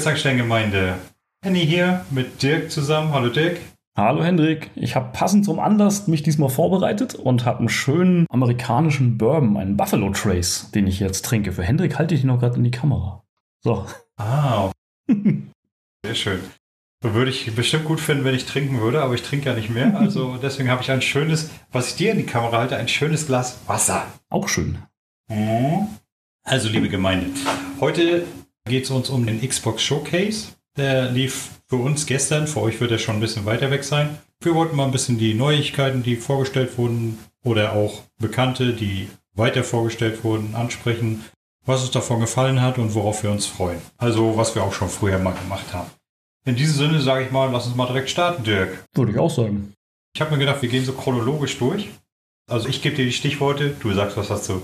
Zankstein-Gemeinde. Henny hier mit Dirk zusammen. Hallo, Dirk. Hallo Hendrik, ich habe passend zum Anlass mich diesmal vorbereitet und habe einen schönen amerikanischen Bourbon, einen Buffalo Trace, den ich jetzt trinke. Für Hendrik halte ich ihn noch gerade in die Kamera. So. Ah, sehr schön. Würde ich bestimmt gut finden, wenn ich trinken würde, aber ich trinke ja nicht mehr. Also deswegen habe ich ein schönes, was ich dir in die Kamera halte, ein schönes Glas Wasser. Auch schön. Also, liebe Gemeinde, heute geht es uns um den Xbox Showcase. Der lief für uns gestern, für euch wird er schon ein bisschen weiter weg sein. Wir wollten mal ein bisschen die Neuigkeiten, die vorgestellt wurden, oder auch Bekannte, die weiter vorgestellt wurden, ansprechen, was uns davon gefallen hat und worauf wir uns freuen. Also, was wir auch schon früher mal gemacht haben. In diesem Sinne sage ich mal, lass uns mal direkt starten, Dirk. Würde ich auch sagen. Ich habe mir gedacht, wir gehen so chronologisch durch. Also ich gebe dir die Stichworte, du sagst was dazu.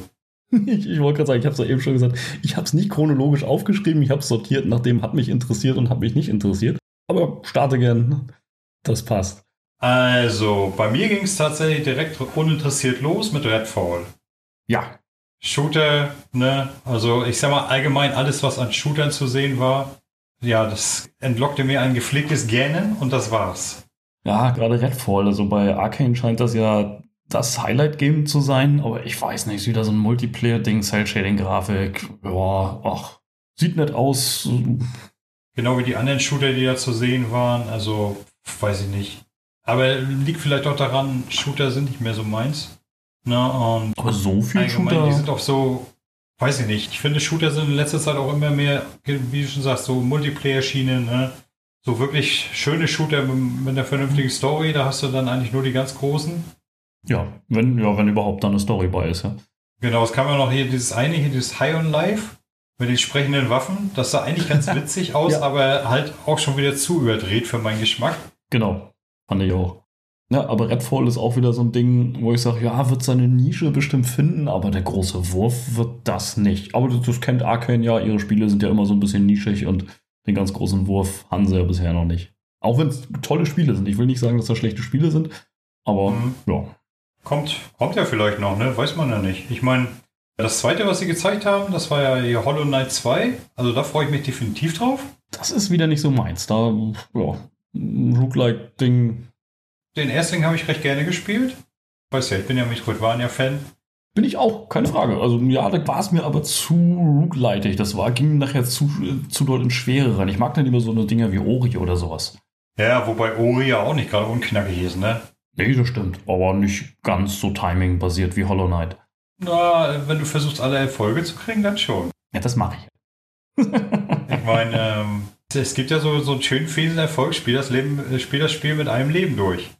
Ich, ich wollte gerade sagen, ich habe es ja eben schon gesagt, ich habe es nicht chronologisch aufgeschrieben, ich habe es sortiert, nachdem hat mich interessiert und hat mich nicht interessiert. Aber starte gern, das passt. Also, bei mir ging es tatsächlich direkt uninteressiert los mit Redfall. Ja, Shooter, ne, also ich sag mal allgemein alles, was an Shootern zu sehen war, ja, das entlockte mir ein gepflegtes Gähnen und das war's. ja, gerade Redfall, also bei Arcane scheint das ja das Highlight-Game zu sein, aber ich weiß nicht, ist wieder so ein Multiplayer-Ding, Cell-Shading-Grafik, ja, ach, sieht nett aus, Genau wie die anderen Shooter, die da zu sehen waren, also weiß ich nicht. Aber liegt vielleicht auch daran, Shooter sind nicht mehr so meins. Ne, und aber so viel allgemein, die Shooter, sind auch so, weiß ich nicht. Ich finde, Shooter sind in letzter Zeit auch immer mehr, wie du schon sagst, so Multiplayer-Schiene, ne? So wirklich schöne Shooter mit, mit einer vernünftigen Story, da hast du dann eigentlich nur die ganz großen. Ja, wenn, ja, wenn überhaupt dann eine Story bei ist, ja. Genau, es kam ja noch hier dieses eine, hier dieses High on Life mit den sprechenden Waffen. Das sah eigentlich ganz witzig aus, Ja. aber halt auch schon wieder zu überdreht für meinen Geschmack. Genau, fand ich auch. Ja, aber Redfall ist auch wieder so ein Ding, wo ich sage, ja, wird seine Nische bestimmt finden, aber der große Wurf wird das nicht. Aber das, das kennt Arcane ja, ihre Spiele sind ja immer so ein bisschen nischig und den ganz großen Wurf haben sie ja bisher noch nicht. Auch wenn es tolle Spiele sind. Ich will nicht sagen, dass das schlechte Spiele sind, aber Mhm. ja. Kommt, kommt ja vielleicht noch, ne? Weiß man ja nicht. Ich meine, das zweite, was sie gezeigt haben, das war ja hier Hollow Knight 2. Also da freue ich mich definitiv drauf. Das ist wieder nicht so meins. Da, ja, Roguelike-Ding Den ersten habe ich recht gerne gespielt. Weiß ja, ich bin ja Metroidvania-Fan. bin ich auch, keine Frage. Also ja, da war es mir aber zu roguelitig. Das war, ging nachher zu, zu dort in Schwere rein. Ich mag dann lieber so eine Dinger wie Ori oder sowas. Ja, wobei Ori ja auch nicht gerade unknackig ist, ne? Nee, das stimmt. Aber nicht ganz so timing-basiert wie Hollow Knight. Na, wenn du versuchst, alle Erfolge zu kriegen, dann schon. Ja, das mache ich. Ich meine, ähm, es gibt ja so, so einen schönen fiesen Erfolg, spiel das, Leben, äh, spiel das Spiel mit einem Leben durch.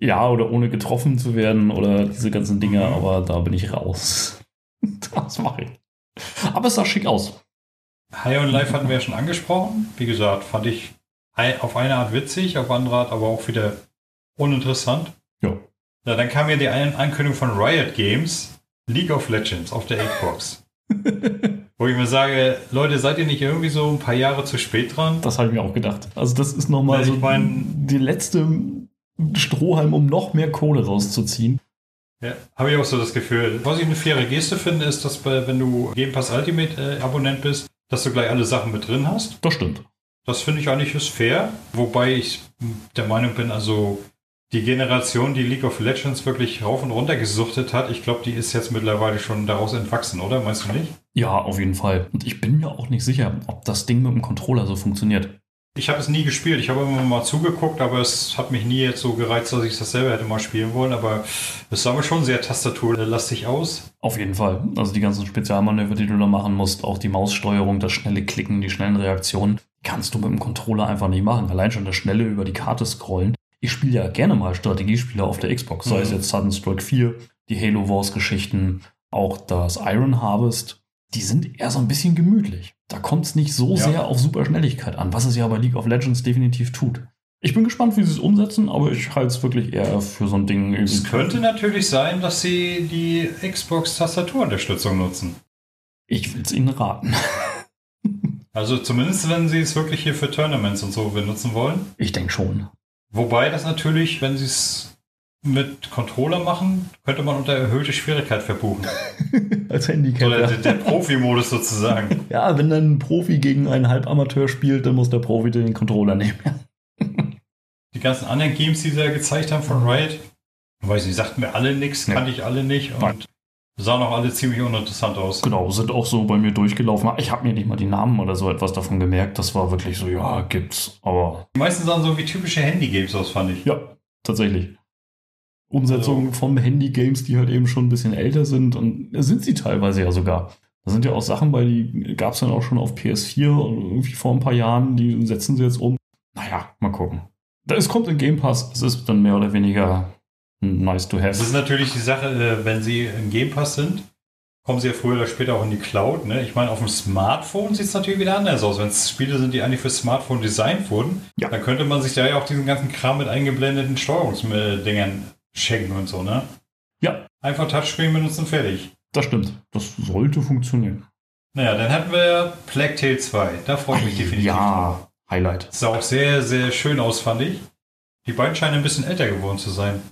Ja, oder ohne getroffen zu werden oder diese ganzen Dinger, Mhm. aber da bin ich raus. Das mache ich. Aber es sah schick aus. High on Life hatten wir ja schon angesprochen. Wie gesagt, fand ich auf eine Art witzig, auf andere Art aber auch wieder uninteressant. Ja. Ja, dann kam ja die An Ankündigung von Riot Games, League of Legends auf der Xbox. Wo ich mir sage, Leute, seid ihr nicht irgendwie so ein paar Jahre zu spät dran? Das habe ich mir auch gedacht. Also das ist nochmal so mein- die letzte Strohhalm, um noch mehr Kohle rauszuziehen. Ja, habe ich auch so das Gefühl. Was ich eine faire Geste finde, ist, dass bei, wenn du Game Pass Ultimate äh, Abonnent bist, dass du gleich alle Sachen mit drin hast. Das stimmt. Das finde ich eigentlich ist fair, wobei ich der Meinung bin, also die Generation, die League of Legends wirklich rauf und runter gesuchtet hat, ich glaube, die ist jetzt mittlerweile schon daraus entwachsen, oder? Meinst du nicht? Ja, auf jeden Fall. Und ich bin mir auch nicht sicher, ob das Ding mit dem Controller so funktioniert. Ich habe es nie gespielt, ich habe immer mal zugeguckt, aber es hat mich nie jetzt so gereizt, dass ich das selber hätte mal spielen wollen, aber es sah mir schon sehr tastaturlastig aus. Auf jeden Fall. Also die ganzen Spezialmanöver, die du da machen musst, auch die Maussteuerung, das schnelle Klicken, die schnellen Reaktionen, kannst du mit dem Controller einfach nicht machen. Allein schon das schnelle über die Karte scrollen. Ich spiele ja gerne mal Strategiespiele auf der Xbox, sei es Mhm. jetzt Sudden Strike 4, die Halo Wars Geschichten, auch das Iron Harvest. Die sind eher so ein bisschen gemütlich. Da kommt es nicht so Ja. sehr auf Superschnelligkeit an, was es ja bei League of Legends definitiv tut. Ich bin gespannt, wie sie es umsetzen, aber ich halte es wirklich eher für so ein Ding. Es könnte natürlich sein, dass sie die Xbox-Tastaturunterstützung nutzen. Ich will es ihnen raten. Also zumindest, wenn sie es wirklich hier für Tournaments und so benutzen wollen. Ich denke schon. Wobei das natürlich, wenn sie es mit Controller machen, könnte man unter erhöhte Schwierigkeit verbuchen. Als Handicap. Oder der, der Profi-Modus sozusagen. Ja, wenn dann ein Profi gegen einen Halbamateur spielt, dann muss der Profi den Controller nehmen. Die ganzen anderen Games, die sie ja gezeigt haben von Riot, weiß nicht, sagten mir alle nichts, Nee. kannte ich alle nicht und sahen auch alle ziemlich uninteressant aus. Genau, sind auch so bei mir durchgelaufen. Ich habe mir nicht mal die Namen oder so etwas davon gemerkt. Das war wirklich so, ja, gibt's. Aber Die meisten sahen so wie typische Handy-Games aus, fand ich. ja, tatsächlich. Umsetzungen von Handy-Games, die halt eben schon ein bisschen älter sind und sind sie teilweise ja sogar. Da sind ja auch Sachen bei, die gab es dann auch schon auf PS4 und irgendwie vor ein paar Jahren, die setzen sie jetzt um. Naja, mal gucken. Es kommt in Game Pass, es ist dann mehr oder weniger nice to Es ist have. natürlich die Sache, äh, wenn sie im Game Pass sind, kommen sie ja früher oder später auch in die Cloud. Ne? Ich meine, auf dem Smartphone sieht es natürlich wieder anders aus. Wenn es Spiele sind, die eigentlich für Smartphone designt wurden, Ja. dann könnte man sich da ja auch diesen ganzen Kram mit eingeblendeten Steuerungsdingern schenken und so. Ne? Ja, Einfach Touchscreen benutzen, fertig. das stimmt. Das sollte funktionieren. Naja, dann hatten wir Plague Tale 2. Da freue ich mich definitiv drauf. Ja, Highlight. Sah auch sehr, sehr schön aus, fand ich. Die beiden scheinen ein bisschen älter geworden zu sein.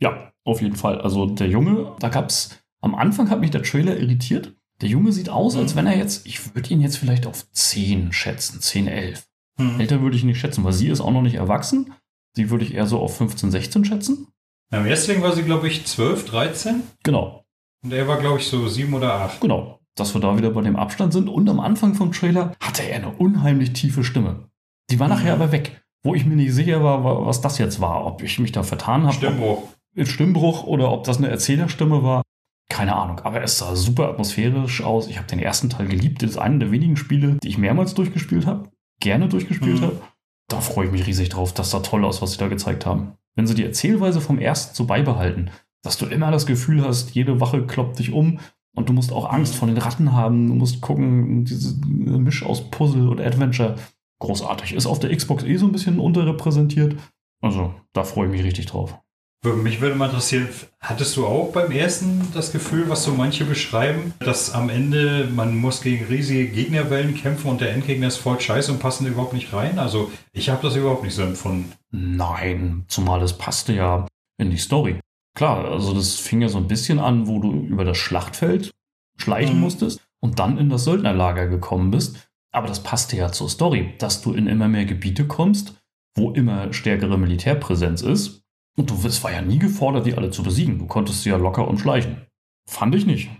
Ja, auf jeden Fall. Also der Junge, da gab's, am Anfang hat mich der Trailer irritiert. Der Junge sieht aus, als Mhm. wenn er jetzt, ich würde ihn jetzt vielleicht auf 10 schätzen, 10, 11. Hm. Älter würde ich nicht schätzen, weil sie ist auch noch nicht erwachsen. Sie würde ich eher so auf 15, 16 schätzen. Beim Wrestling war sie, glaube ich, 12, 13. Genau, Und er war, glaube ich, so 7 oder 8. genau. Dass wir da wieder bei dem Abstand sind. Und am Anfang vom Trailer hatte er eine unheimlich tiefe Stimme. Die war nachher Mhm. aber weg. Wo ich mir nicht sicher war, wa- was das jetzt war. Ob ich mich da vertan habe. Stimmbruch. Ob- Stimmbruch oder ob das eine Erzählerstimme war. Keine Ahnung, aber es sah super atmosphärisch aus. Ich habe den ersten Teil geliebt. Das ist einer der wenigen Spiele, die ich mehrmals durchgespielt habe. Gerne durchgespielt Mhm. habe. Da freue ich mich riesig drauf. Das sah toll aus, was sie da gezeigt haben. Wenn sie die Erzählweise vom ersten so beibehalten, dass du immer das Gefühl hast, jede Wache kloppt dich um und du musst auch Angst vor den Ratten haben. Du musst gucken, diese Misch aus Puzzle und Adventure. Großartig. Ist auf der Xbox eh so ein bisschen unterrepräsentiert. Also, da freue ich mich richtig drauf. Mich würde mal interessieren, hattest du auch beim ersten das Gefühl, was so manche beschreiben, dass am Ende man muss gegen riesige Gegnerwellen kämpfen und der Endgegner ist voll scheiße und passen überhaupt nicht rein? Also ich habe das überhaupt nicht so empfunden. Nein, zumal es passte ja in die Story. Klar, also das fing ja so ein bisschen an, wo du über das Schlachtfeld schleichen Mhm. musstest und dann in das Söldnerlager gekommen bist. Aber das passte ja zur Story, dass du in immer mehr Gebiete kommst, wo immer stärkere Militärpräsenz ist. Und du es war ja nie gefordert, die alle zu besiegen. Du konntest sie ja locker und schleichen. Fand ich nicht.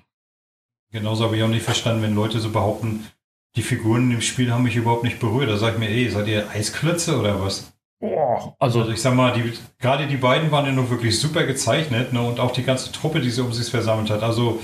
Genauso habe ich auch nicht verstanden, wenn Leute so behaupten, die Figuren im Spiel haben mich überhaupt nicht berührt. Da sage ich mir, ey, seid ihr Eisklötze oder was? Boah, also Also ich sag mal, die, gerade die beiden waren ja nur wirklich super gezeichnet, ne? Und auch die ganze Truppe, die sie um sich versammelt hat. Also,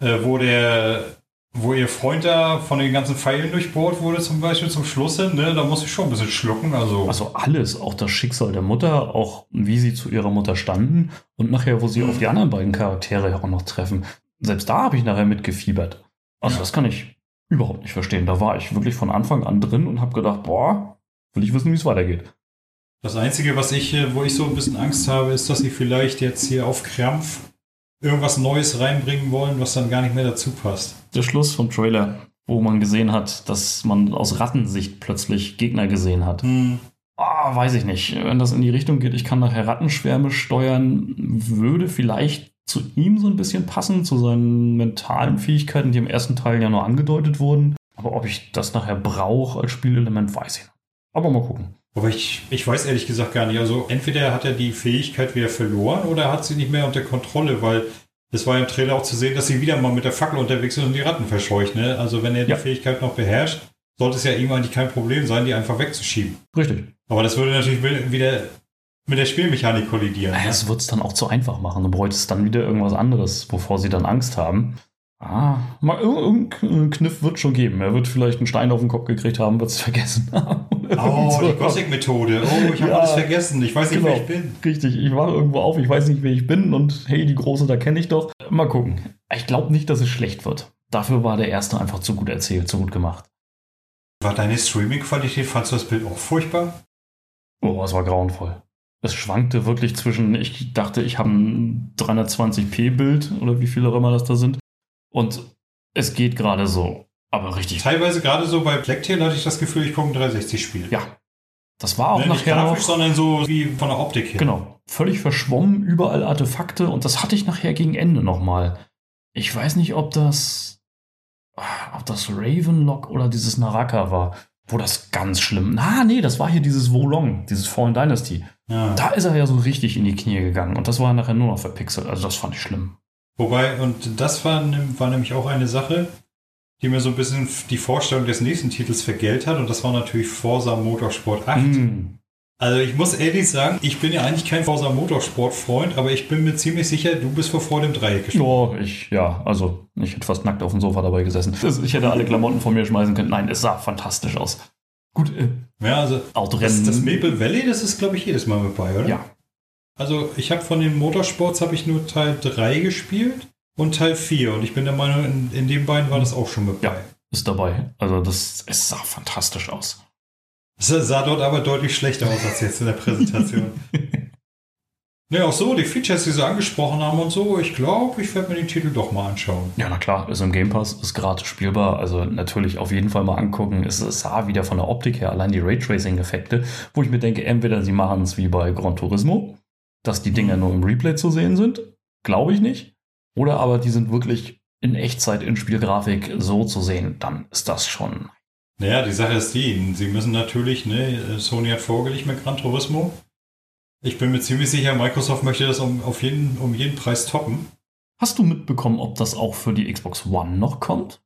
äh, wo der, wo ihr Freund da von den ganzen Pfeilen durchbohrt wurde, zum Beispiel zum Schluss hin, ne? Da muss ich schon ein bisschen schlucken. Also, Also alles, auch das Schicksal der Mutter, auch wie sie zu ihrer Mutter standen und nachher, wo sie Mhm. auf die anderen beiden Charaktere auch noch treffen. Selbst da habe ich nachher mitgefiebert. Also Ja. das kann ich überhaupt nicht verstehen. Da war ich wirklich von Anfang an drin und habe gedacht, boah, will ich wissen, wie es weitergeht. das Einzige, was ich, äh, wo ich so ein bisschen Angst habe, ist, dass sie vielleicht jetzt hier auf Krampf irgendwas Neues reinbringen wollen, was dann gar nicht mehr dazu passt. Der Schluss vom Trailer, wo man gesehen hat, dass man aus Rattensicht plötzlich Gegner gesehen hat. Hm. Ah, weiß ich nicht. Wenn das in die Richtung geht, ich kann nachher Rattenschwärme steuern, würde vielleicht zu ihm so ein bisschen passen, zu seinen mentalen Fähigkeiten, die im ersten Teil ja nur angedeutet wurden. Aber ob ich das nachher brauche als Spielelement, weiß ich nicht. Aber mal gucken. Aber ich, ich weiß ehrlich gesagt gar nicht. Also entweder hat er die Fähigkeit wieder verloren oder er hat sie nicht mehr unter Kontrolle, weil es war ja im Trailer auch zu sehen, dass sie wieder mal mit der Fackel unterwegs sind und die Ratten verscheucht. Ne? Also wenn er die Ja. Fähigkeit noch beherrscht, sollte es ja ihm eigentlich kein Problem sein, die einfach wegzuschieben. Richtig. Aber das würde natürlich wieder mit der Spielmechanik kollidieren. ne? Es wird es dann auch zu einfach machen. Du bräuchtest dann wieder irgendwas anderes, wovor sie dann Angst haben. Ah, mal ir- irgendein Kniff wird schon geben. Er wird vielleicht einen Stein auf den Kopf gekriegt haben, wird es vergessen haben. Oh, die. Gothic-Methode. Oh, ich habe Ja. alles vergessen. Ich weiß nicht, Genau. wer ich bin. Richtig, ich war irgendwo auf, ich weiß nicht, wer ich bin und hey, die große, da kenne ich doch. Mal gucken. Ich glaube nicht, dass es schlecht wird. Dafür war der erste einfach zu gut erzählt, zu gut gemacht. War deine Streaming-Qualität, fandst du das Bild auch furchtbar? Oh, es war grauenvoll. Es schwankte wirklich zwischen, ich dachte, ich habe ein 320p-Bild oder wie viele auch immer das da sind. Und es geht gerade so. Aber richtig. Teilweise gerade so bei Blacktail hatte ich das Gefühl, ich gucke ein 360-Spiel. Ja. Das war auch Ne, nicht nachher grafisch, noch, sondern so wie von der Optik her. genau, völlig verschwommen, überall Artefakte und das hatte ich nachher gegen Ende nochmal. Ich weiß nicht, ob das, ah, ob das Ravenlock oder dieses Naraka war, wo das ganz schlimm, na, nee, das war hier dieses Wolong, dieses Fallen Dynasty. Ja. Da ist er ja so richtig in die Knie gegangen und das war nachher nur noch verpixelt, also das fand ich schlimm. Wobei, und das war, war nämlich auch eine Sache, die mir so ein bisschen die Vorstellung des nächsten Titels vergällt hat. Und das war natürlich Forza Motorsport 8. Mm. Also ich muss ehrlich sagen, ich bin ja eigentlich kein Forza Motorsport-Freund, aber ich bin mir ziemlich sicher, du bist vor Freude im Dreieck gesprungen. Ja, ich, ja, also ich hätte fast nackt auf dem Sofa dabei gesessen. Ich hätte alle Klamotten von mir schmeißen können. Nein, es sah fantastisch aus. Gut, äh, Ja, also Autorennen. das, das Maple Valley, das ist, glaube ich, jedes Mal mit bei, oder? ja, Also ich habe von den Motorsports habe ich nur Teil 3 gespielt und Teil 4. Und ich bin der Meinung, in, in den beiden war das auch schon mit bei. Ja. ist dabei. Also das, es sah fantastisch aus. Es sah dort aber deutlich schlechter aus als jetzt in der Präsentation. ne, auch so, die Features, die sie angesprochen haben und so, ich glaube, ich werde mir den Titel doch mal anschauen. Ja, na klar, ist im Game Pass, ist gratis spielbar. Also natürlich auf jeden Fall mal angucken. Es, es sah wieder von der Optik her allein die Raytracing-Effekte, wo ich mir denke, entweder sie machen es wie bei Gran Turismo, dass die Dinger nur im Replay zu sehen sind. Glaube ich nicht. Oder aber die sind wirklich in Echtzeit in Spielgrafik so zu sehen. Dann ist das schon. Naja, die Sache ist die, sie müssen natürlich, ne, Sony hat vorgelegt mit Gran Turismo. Ich bin mir ziemlich sicher, Microsoft möchte das um, auf jeden, um jeden Preis toppen. Hast du mitbekommen, ob das auch für die Xbox One noch kommt?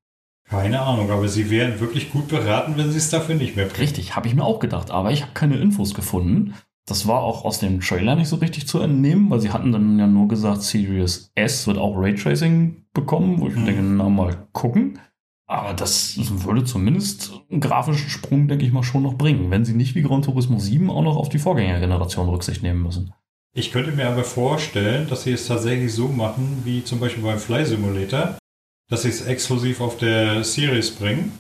Keine Ahnung, aber sie wären wirklich gut beraten, wenn sie es dafür nicht mehr bringen. Richtig, habe ich mir auch gedacht, aber ich habe keine Infos gefunden. Das war auch aus dem Trailer nicht so richtig zu entnehmen, weil sie hatten dann ja nur gesagt, Series S wird auch Raytracing bekommen, wo ich Mhm. denke, na mal gucken. Aber das würde zumindest einen grafischen Sprung, denke ich mal, schon noch bringen, wenn sie nicht wie Gran Turismo 7 auch noch auf die Vorgängergeneration Rücksicht nehmen müssen. Ich könnte mir aber vorstellen, dass sie es tatsächlich so machen, wie zum Beispiel beim Fly Simulator, dass sie es exklusiv auf der Series bringen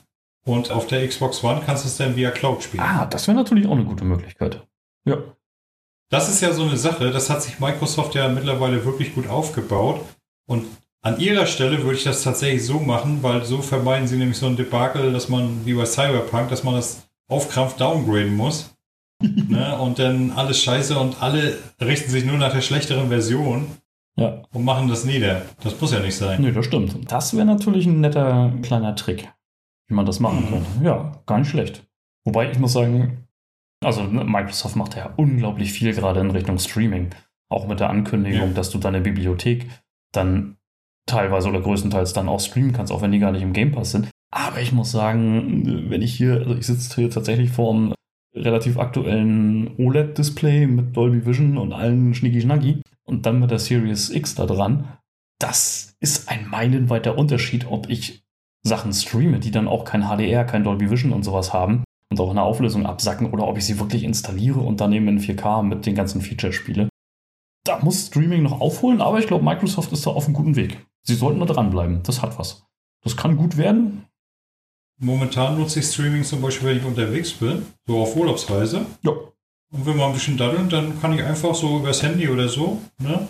und auf der Xbox One kannst du es dann via Cloud spielen. Ah, das wäre natürlich auch eine gute Möglichkeit. Ja. Das ist ja so eine Sache, das hat sich Microsoft ja mittlerweile wirklich gut aufgebaut. Und an ihrer Stelle würde ich das tatsächlich so machen, weil so vermeiden sie nämlich so ein Debakel, dass man, wie bei Cyberpunk, dass man das auf Krampf downgraden muss. ne? Und dann alles scheiße und alle richten sich nur nach der schlechteren Version Ja, und machen das nieder. Das muss ja nicht sein. nee, das stimmt. Das wäre natürlich ein netter kleiner Trick, wie man das machen Mhm. könnte. Ja, gar nicht schlecht. Wobei ich muss sagen, also ne, Microsoft macht ja unglaublich viel gerade in Richtung Streaming. Auch mit der Ankündigung, Ja. dass du deine Bibliothek dann teilweise oder größtenteils dann auch streamen kannst, auch wenn die gar nicht im Game Pass sind. Aber ich muss sagen, wenn ich hier, also ich sitze hier tatsächlich vor einem relativ aktuellen OLED-Display mit Dolby Vision und allen Schnicki-Schnacki und dann mit der Series X da dran, das ist ein meilenweiter Unterschied, ob ich Sachen streame, die dann auch kein HDR, kein Dolby Vision und sowas haben und auch in der Auflösung absacken oder ob ich sie wirklich installiere und dann eben in 4K mit den ganzen Features spiele. Da muss Streaming noch aufholen, aber ich glaube, Microsoft ist da auf einem guten Weg. Sie sollten da dranbleiben. Das hat was. Das kann gut werden. Momentan nutze ich Streaming zum Beispiel, wenn ich unterwegs bin, so auf Urlaubsreise. Ja. Und will mal ein bisschen daddeln, dann kann ich einfach so übers Handy oder so, ne?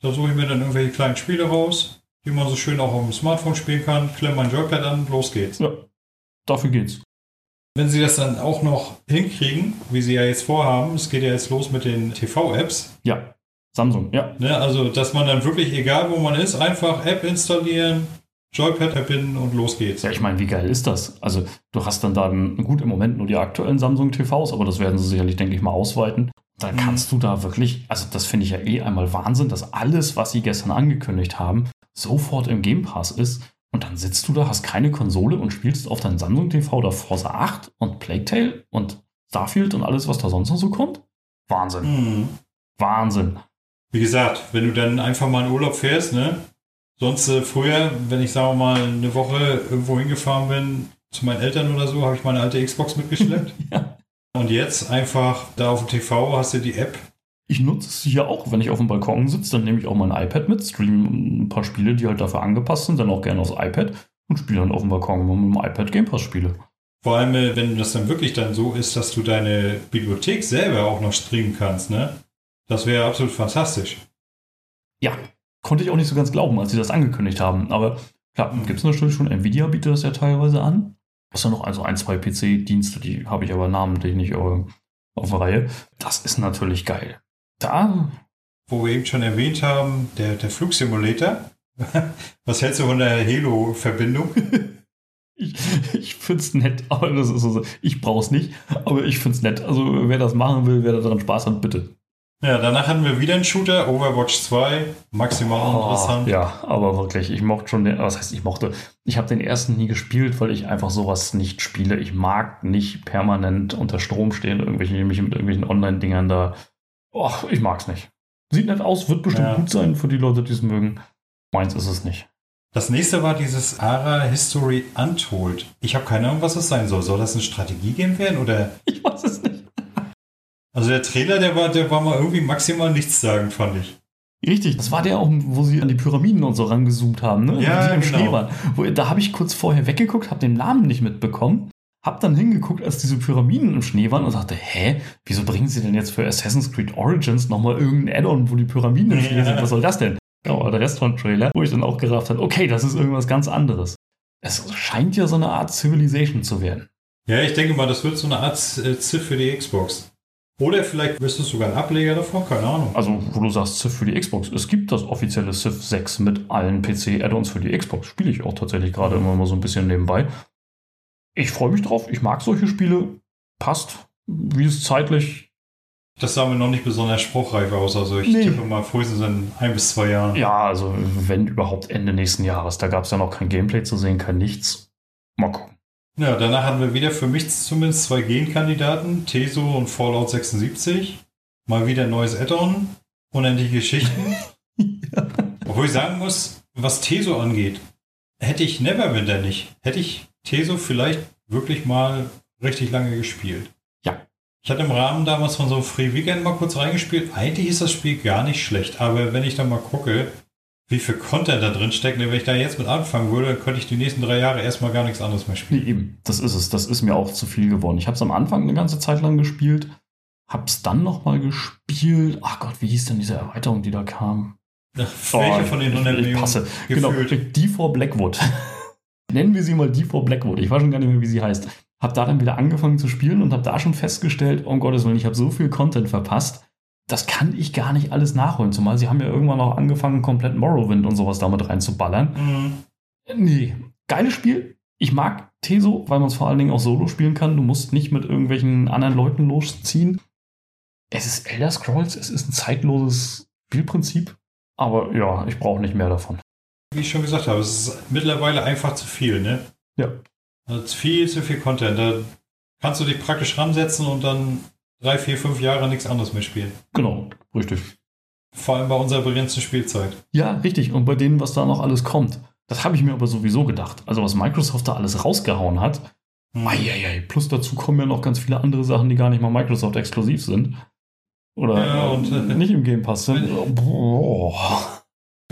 Da suche ich mir dann irgendwelche kleinen Spiele raus, die man so schön auch auf dem Smartphone spielen kann, klemm mein Joypad an, los geht's. Ja, dafür geht's. Wenn sie das dann auch noch hinkriegen, wie sie ja jetzt vorhaben, es geht ja jetzt los mit den TV-Apps, Ja, Samsung, ja. ne? Also, dass man dann wirklich, egal wo man ist, einfach App installieren, Joypad verbinden und los geht's. Ja, ich meine, wie geil ist das? Also, du hast dann dann, gut, im Moment nur die aktuellen Samsung TVs, aber das werden sie sicherlich, denke ich mal, ausweiten. Dann Mhm. kannst du da wirklich, also das finde ich ja eh einmal Wahnsinn, dass alles, was sie gestern angekündigt haben, sofort im Game Pass ist. Und dann sitzt du da, hast keine Konsole und spielst auf dein Samsung TV da Forza 8 und Plague Tale und Starfield und alles, was da sonst noch so kommt. Wahnsinn. Mhm. Wahnsinn. Wie gesagt, wenn du dann einfach mal in Urlaub fährst, ne? Sonst äh, früher, wenn ich sagen wir mal eine Woche irgendwo hingefahren bin, zu meinen Eltern oder so, habe ich meine alte Xbox mitgeschleppt. Ja. Und jetzt einfach da auf dem TV hast du die App. Ich nutze es hier auch, wenn ich auf dem Balkon sitze, dann nehme ich auch mein iPad mit, streame ein paar Spiele, die halt dafür angepasst sind, dann auch gerne aufs iPad und spiele dann auf dem Balkon mit dem iPad Game Pass Spiele. Vor allem, äh, wenn das dann wirklich dann so ist, dass du deine Bibliothek selber auch noch streamen kannst, ne? Das wäre absolut fantastisch. Ja, konnte ich auch nicht so ganz glauben, als sie das angekündigt haben. Aber klar, gibt es natürlich schon. Nvidia bietet das ja teilweise an. Es sind noch also ein, zwei PC-Dienste, die habe ich aber namentlich nicht. Aber auf der Reihe. Das ist natürlich geil. Da. Wo wir eben schon erwähnt haben, der, der Flugsimulator. Was hältst du von der Halo-Verbindung? Ich, ich finde es nett, aber das ist so, ich brauche es nicht, aber ich finde es nett. Also wer das machen will, wer daran Spaß hat, bitte. Ja, danach hatten wir wieder einen Shooter, Overwatch 2, maximal Oh, interessant. ja, aber wirklich, ich mochte schon den, was heißt ich mochte, ich habe den ersten nie gespielt, weil ich einfach sowas nicht spiele. Ich mag nicht permanent unter Strom stehen, irgendwelche, mich mit irgendwelchen Online-Dingern da. Och, ich mag's nicht. Sieht nett aus, wird bestimmt Ja. gut sein für die Leute, die es mögen. Meins ist es nicht. Das nächste war dieses ARA History Untold. Ich habe keine Ahnung, was das sein soll. Soll das ein Strategiegame werden oder? Ich weiß es nicht. Also der Trailer, der war, der war mal irgendwie maximal nichtssagend, fand ich. Richtig, das war der auch, wo sie an die Pyramiden und so rangezoomt haben, ne? Ja, die im genau. Schnee waren. Wo, da habe ich kurz vorher weggeguckt, habe den Namen nicht mitbekommen, habe dann hingeguckt, als diese Pyramiden im Schnee waren und sagte, hä, wieso bringen sie denn jetzt für Assassin's Creed Origins nochmal irgendein Add-on, wo die Pyramiden im Schnee sind? Was soll das denn? Aber der Rest von Trailer, wo ich dann auch gerafft habe, okay, das ist irgendwas ganz anderes. Es scheint ja so eine Art Civilization zu werden. Ja, ich denke mal, das wird so eine Art äh, Ziff für die Xbox. Oder vielleicht wirst du sogar ein Ableger davon, keine Ahnung. Also, wo du sagst, Civ für die Xbox. Es gibt das offizielle Civ 6 mit allen PC-Add-ons für die Xbox. Spiele ich auch tatsächlich gerade immer mal so ein bisschen nebenbei. Ich freue mich drauf. Ich mag solche Spiele. Passt. Wie es zeitlich. Das sah mir noch nicht besonders spruchreif aus. Also ich Nee. tippe mal frühestens in ein bis zwei Jahren. Ja, also, wenn überhaupt Ende nächsten Jahres. Da gab es ja noch kein Gameplay zu sehen, kein nichts. Mal gucken. Ja, danach hatten wir wieder für mich zumindest zwei Genkandidaten, Teso und Fallout 76. Mal wieder ein neues Add-on, unendliche Geschichten. Obwohl ich sagen muss, was Teso angeht, hätte ich Neverwinter nicht. Hätte ich Teso vielleicht wirklich mal richtig lange gespielt. Ja. Ich hatte im Rahmen damals von so einem Free Weekend mal kurz reingespielt. Eigentlich ist das Spiel gar nicht schlecht, aber wenn ich dann mal gucke, wie viel Content da drin steckt, ne, wenn ich da jetzt mit anfangen würde, dann könnte ich die nächsten drei Jahre erstmal gar nichts anderes mehr spielen. Nee, eben. Das ist es. Das ist mir auch zu viel geworden. Ich habe es am Anfang eine ganze Zeit lang gespielt. Hab's dann nochmal gespielt. Ach Gott, wie hieß denn diese Erweiterung, die da kam? Ach, welche Oh, von den ich- 100 ich Millionen? passe. gefühlt? Genau, die vor Blackwood. Nennen wir sie mal die vor Blackwood. Ich weiß schon gar nicht mehr, wie sie heißt. Hab da dann wieder angefangen zu spielen und habe da schon festgestellt, um Gottes Willen, ich habe so viel Content verpasst. Das kann ich gar nicht alles nachholen. Zumal sie haben ja irgendwann auch angefangen, komplett Morrowind und sowas damit reinzuballern. Mhm. Nee, geiles Spiel. Ich mag Teso, weil man es vor allen Dingen auch solo spielen kann. Du musst nicht mit irgendwelchen anderen Leuten losziehen. Es ist Elder Scrolls, es ist ein zeitloses Spielprinzip. Aber ja, ich brauche nicht mehr davon. Wie ich schon gesagt habe, es ist mittlerweile einfach zu viel, ne? Ja. Also viel zu viel Content. Da kannst du dich praktisch ransetzen und dann drei, vier, fünf Jahre nichts anderes mehr spielen. Genau, richtig. Vor allem bei unserer begrenzten Spielzeit. Ja, richtig. Und bei denen, was da noch alles kommt. Das habe ich mir aber sowieso gedacht. Also was Microsoft da alles rausgehauen hat. Hm. Eieiei. Plus dazu kommen ja noch ganz viele andere Sachen, die gar nicht mal Microsoft exklusiv sind. Oder Ja, und, äh, nicht im Game Pass sind. Boah.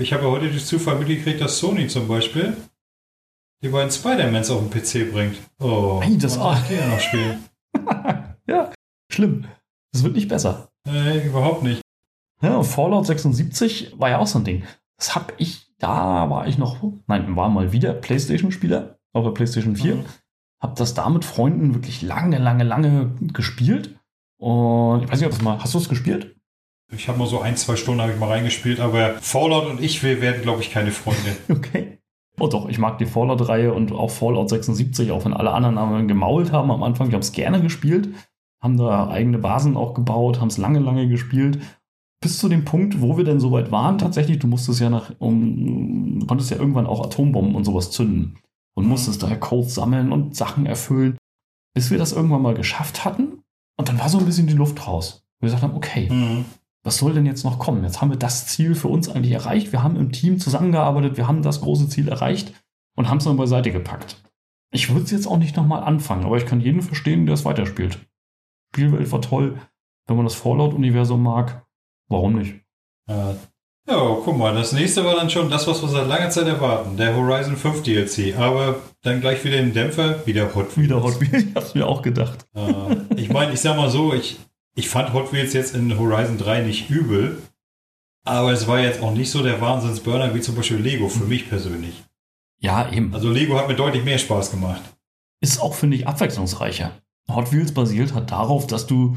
Ich habe ja heute durch Zufall mitgekriegt, dass Sony zum Beispiel die beiden Spider-Mans auf den PC bringt. Oh, Ei, das- die ja noch spielen. ja, schlimm. Das wird nicht besser. Nee, überhaupt nicht. Ja, Fallout 76 war ja auch so ein Ding. Das habe ich, da war ich noch, nein, war mal wieder PlayStation-Spieler auf der PlayStation 4. Mhm. Hab das da mit Freunden wirklich lange, lange, lange gespielt. Und ich weiß nicht, ob das mal, hast du es gespielt? Ich habe mal so ein, zwei Stunden habe ich mal reingespielt, aber Fallout und ich, wir werden, glaube ich, keine Freunde. Okay. Oh doch, ich mag die Fallout-Reihe und auch Fallout 76, auch wenn alle anderen haben gemault haben am Anfang. Ich habe es gerne gespielt, haben da eigene Basen auch gebaut, haben es lange, lange gespielt. Bis zu dem Punkt, wo wir denn soweit waren, tatsächlich, du musstest ja nach, um, konntest ja irgendwann auch Atombomben und sowas zünden. Und musstest da Codes sammeln und Sachen erfüllen. Bis wir das irgendwann mal geschafft hatten. Und dann war so ein bisschen die Luft raus. Wir gesagt haben, okay, Mhm. Was soll denn jetzt noch kommen? Jetzt haben wir das Ziel für uns eigentlich erreicht. Wir haben im Team zusammengearbeitet, wir haben das große Ziel erreicht und haben es dann beiseite gepackt. Ich würde es jetzt auch nicht nochmal anfangen, aber ich kann jeden verstehen, der es weiterspielt. Spielwelt war toll. Wenn man das Fallout-Universum mag, warum nicht? Ja. ja, guck mal, das nächste war dann schon das, was wir seit langer Zeit erwarten. Der Horizon 5 DLC. Aber dann gleich wieder den Dämpfer, wieder Hot Wheels. Wieder Hot Wheels, ich hab's mir auch gedacht. Äh, ich meine, ich sag mal so, ich, ich fand Hot Wheels jetzt in Horizon 3 nicht übel. Aber es war jetzt auch nicht so der Wahnsinnsburner wie zum Beispiel Lego für mich persönlich. Ja, eben. Also Lego hat mir deutlich mehr Spaß gemacht. Ist auch, finde ich, abwechslungsreicher. Hot Wheels basiert hat darauf, dass du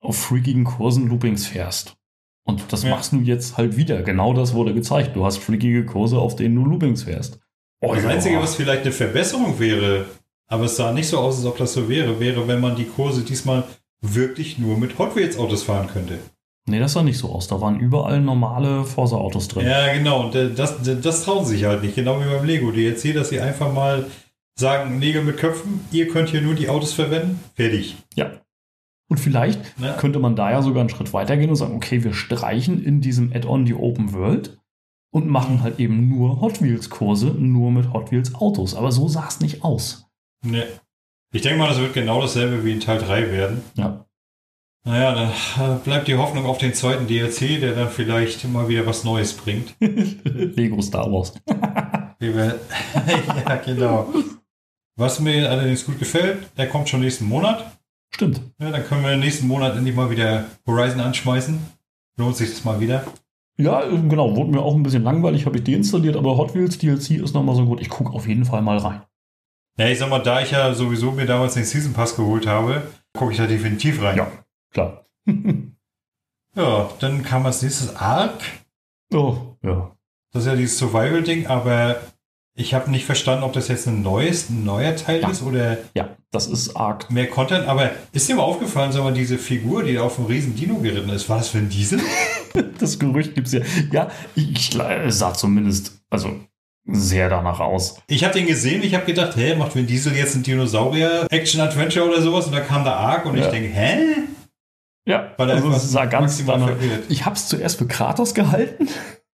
auf freakigen Kursen Loopings fährst. Und das Ja. machst du jetzt halt wieder. Genau das wurde gezeigt. Du hast freakige Kurse, auf denen du Loopings fährst. Oh, Das ja. Einzige, was vielleicht eine Verbesserung wäre, aber es sah nicht so aus, als ob das so wäre, wäre, wenn man die Kurse diesmal wirklich nur mit Hot Wheels Autos fahren könnte. Nee, das sah nicht so aus. Da waren überall normale Forza-Autos drin. Ja, genau. Und äh, das, das trauen sie sich halt nicht. Genau wie beim Lego DLC, dass sie einfach mal sagen, Nägel mit Köpfen, ihr könnt hier nur die Autos verwenden. Fertig. Ja. Und vielleicht Ne? könnte man da ja sogar einen Schritt weiter gehen und sagen, okay, wir streichen in diesem Add-on die Open World und machen halt eben nur Hot Wheels Kurse, nur mit Hot Wheels Autos. Aber so sah es nicht aus. Ne. Ich denke mal, das wird genau dasselbe wie in Teil 3 werden. Ja. Naja, dann bleibt die Hoffnung auf den zweiten DLC, der dann vielleicht mal wieder was Neues bringt. Lego Star Wars. Ja, genau. Was mir allerdings gut gefällt, der kommt schon nächsten Monat. Stimmt. Ja, dann können wir nächsten Monat endlich mal wieder Horizon anschmeißen. Lohnt sich das mal wieder. Ja, genau. Wurde mir auch ein bisschen langweilig, habe ich deinstalliert, aber Hot Wheels DLC ist nochmal so gut. Ich gucke auf jeden Fall mal rein. Ja, ich sag mal, da ich ja sowieso mir damals den Season Pass geholt habe, gucke ich da definitiv rein. Ja. Klar. Ja, dann kam als nächstes Ark. oh, ja. Das ist ja dieses Survival-Ding, aber ich habe nicht verstanden, ob das jetzt ein neues, ein neuer Teil Ja. ist oder Ja, das ist arg. mehr Content. Aber ist dir mal aufgefallen, sag mal, diese Figur, die da auf dem riesen Dino geritten ist, war das für ein Diesel? Das Gerücht gibt es ja. Ja, ich, ich es sah zumindest, also sehr danach aus. Ich habe den gesehen, ich habe gedacht, hä, macht Vin Diesel jetzt ein Dinosaurier-Action-Adventure oder sowas? Und da kam der Ark und Ja. ich denke, hä? Ja, Weil also es sah ganz maximal danach. verwirrt. Ich habe es zuerst für Kratos gehalten,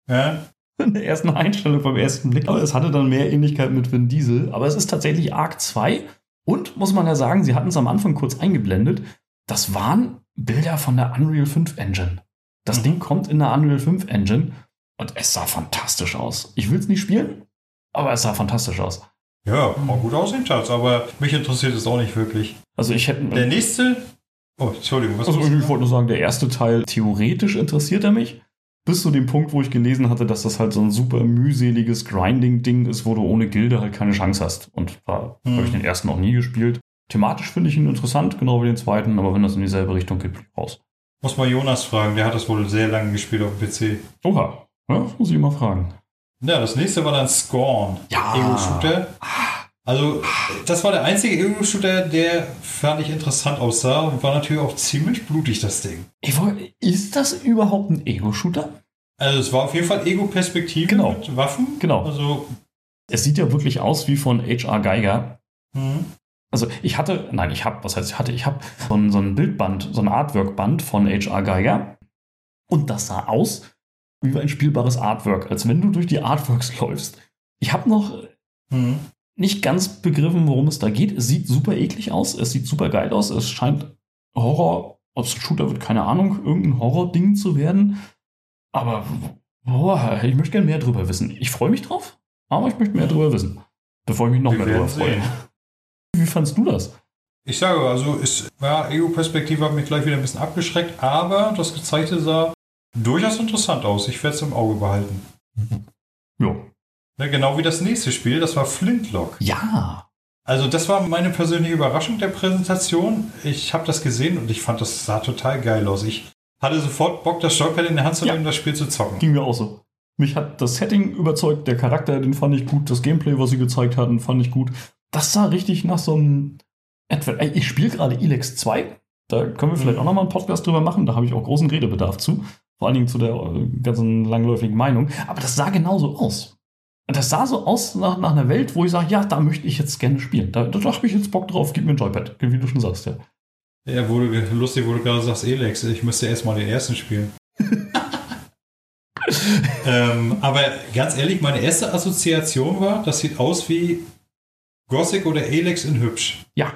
Ja? in der ersten Einstellung beim ersten Blick. Aber es hatte dann mehr Ähnlichkeit mit Vin Diesel. Aber es ist tatsächlich Arc 2. Und muss man ja sagen, sie hatten es am Anfang kurz eingeblendet. Das waren Bilder von der Unreal 5 Engine. Das Mhm. Ding kommt in der Unreal 5 Engine und es sah fantastisch aus. Ich will es nicht spielen, aber es sah fantastisch aus. Ja, auch gut aussehen, Schatz, aber mich interessiert es auch nicht wirklich. Also ich hätte. Der nächste. Oh, Entschuldigung, was Also ich wollte nur sagen, der erste Teil theoretisch interessiert er mich. Bis zu dem Punkt, wo ich gelesen hatte, dass das halt so ein super mühseliges Grinding-Ding ist, wo du ohne Gilde halt keine Chance hast. Und da Hm. habe ich den ersten noch nie gespielt. Thematisch finde ich ihn interessant, genau wie den zweiten, aber wenn das in dieselbe Richtung geht, bin ich raus. Muss mal Jonas fragen, der hat das wohl sehr lange gespielt auf dem PC. Oha, ja, das muss ich mal fragen. Ja, das nächste war dann Scorn. Ja. Ego-Shooter. Also, das war der einzige Ego-Shooter, der fand ich interessant aussah und war natürlich auch ziemlich blutig, das Ding. Wollte- ist das überhaupt ein Ego-Shooter? Also, es war auf jeden Fall Ego-Perspektive Genau. mit Waffen. Genau. Also, Es sieht ja wirklich aus wie von H.R. Geiger. hm. Also ich hatte, nein, ich habe, was heißt ich hatte, ich habe so so ein Bildband, so ein Artwork-Band von H.R. Geiger und das sah aus wie ein spielbares Artwork, als wenn du durch die Artworks läufst. Ich habe noch Hm. nicht ganz begriffen, worum es da geht. Es sieht super eklig aus, es sieht super geil aus, es scheint Horror, ob es ein Shooter wird, keine Ahnung, irgendein Horror-Ding zu werden. Aber boah, ich möchte gerne mehr drüber wissen. Ich freue mich drauf, aber ich möchte mehr drüber wissen, bevor ich mich noch Wir mehr drüber freue. Wie fandst du das? Ich sage, also, es war Ego-Perspektive, hat mich gleich wieder ein bisschen abgeschreckt, aber das Gezeigte sah durchaus interessant aus. Ich werde es im Auge behalten. Ja. Ja, genau wie das nächste Spiel, das war Flintlock. Ja. Also das war meine persönliche Überraschung der Präsentation. Ich habe das gesehen und ich fand, das sah total geil aus. Ich hatte sofort Bock, das Joypad in der Hand zu Ja. nehmen, das Spiel zu zocken. Ging mir auch so. Mich hat das Setting überzeugt, der Charakter, den fand ich gut, das Gameplay, was sie gezeigt hatten, fand ich gut. Das sah richtig nach so einem Advent. Ich spiele gerade Elex 2. Da können wir vielleicht Mhm. auch nochmal einen Podcast drüber machen. Da habe ich auch großen Redebedarf zu. Vor allen Dingen zu der äh, ganzen langläufigen Meinung. Aber das sah genauso aus. Das sah so aus nach, nach einer Welt, wo ich sage, ja, da möchte ich jetzt gerne spielen. Da, da habe ich jetzt Bock drauf, gib mir ein Joypad, wie du schon sagst, ja. Ja, wurde lustig, wo du gerade sagst, Elex, ich müsste erst mal den ersten spielen. ähm, aber ganz ehrlich, meine erste Assoziation war, das sieht aus wie Gothic oder Elex in hübsch. Ja.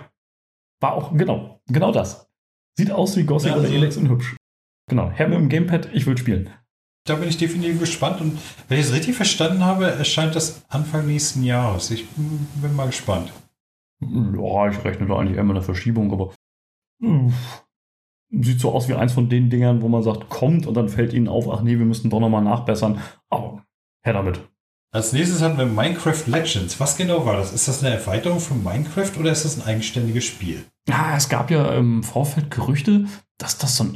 War auch, genau, genau das. Sieht aus wie Gothic Ja, oder also- Elex und hübsch. Genau, Herr mit dem Gamepad, ich will spielen. Da bin ich definitiv gespannt und wenn ich es richtig verstanden habe, erscheint das Anfang nächsten Jahres. Ich bin mal gespannt. Ja, ich rechne da eigentlich eher mit einer Verschiebung, aber uff, sieht so aus wie eins von den Dingern, wo man sagt, kommt und dann fällt ihnen auf, ach nee, wir müssten doch nochmal nachbessern. Aber her damit. Als nächstes hatten wir Minecraft Legends. Was genau war das? Ist das eine Erweiterung von Minecraft oder ist das ein eigenständiges Spiel? Ja, es gab ja im Vorfeld Gerüchte, dass das so ein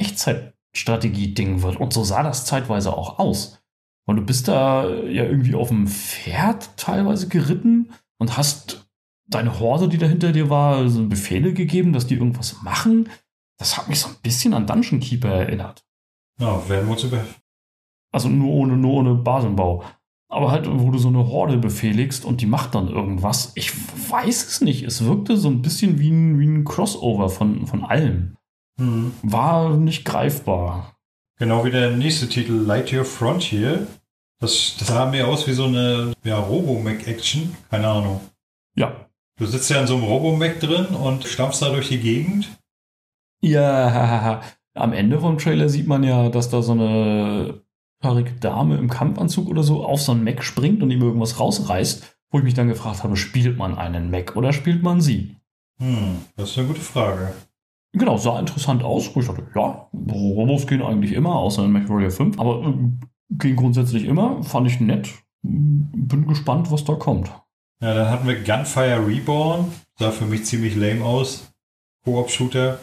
Echtzeitstrategie-Ding wird. Und so sah das zeitweise auch aus. Und du bist da ja irgendwie auf dem Pferd teilweise geritten und hast deine Horde, die da hinter dir war, so Befehle gegeben, dass die irgendwas machen. Das hat mich so ein bisschen an Dungeon Keeper erinnert. Ja, wir uns über. Also nur ohne, nur ohne Basenbau. Aber halt, wo du so eine Horde befehligst und die macht dann irgendwas. Ich weiß es nicht. Es wirkte so ein bisschen wie ein, wie ein Crossover von, von allem. Hm. War nicht greifbar. Genau wie der nächste Titel, Light Your Frontier. Das, das sah mir aus wie so eine ja, Robo-Mac-Action. Keine Ahnung. Ja. Du sitzt ja in so einem Robo-Mac drin und stampfst da durch die Gegend. Ja, am Ende vom Trailer sieht man ja, dass da so eine haarige Dame im Kampfanzug oder so auf so einen Mac springt und ihm irgendwas rausreißt, wo ich mich dann gefragt habe, spielt man einen Mac oder spielt man sie? Hm, das ist eine gute Frage. Genau, sah interessant aus, wo ich dachte, ja, Robos gehen eigentlich immer, außer in MacWarrior 5, aber äh, gehen grundsätzlich immer, fand ich nett. Bin gespannt, was da kommt. Ja, dann hatten wir Gunfire Reborn. Sah für mich ziemlich lame aus. Koop-Shooter.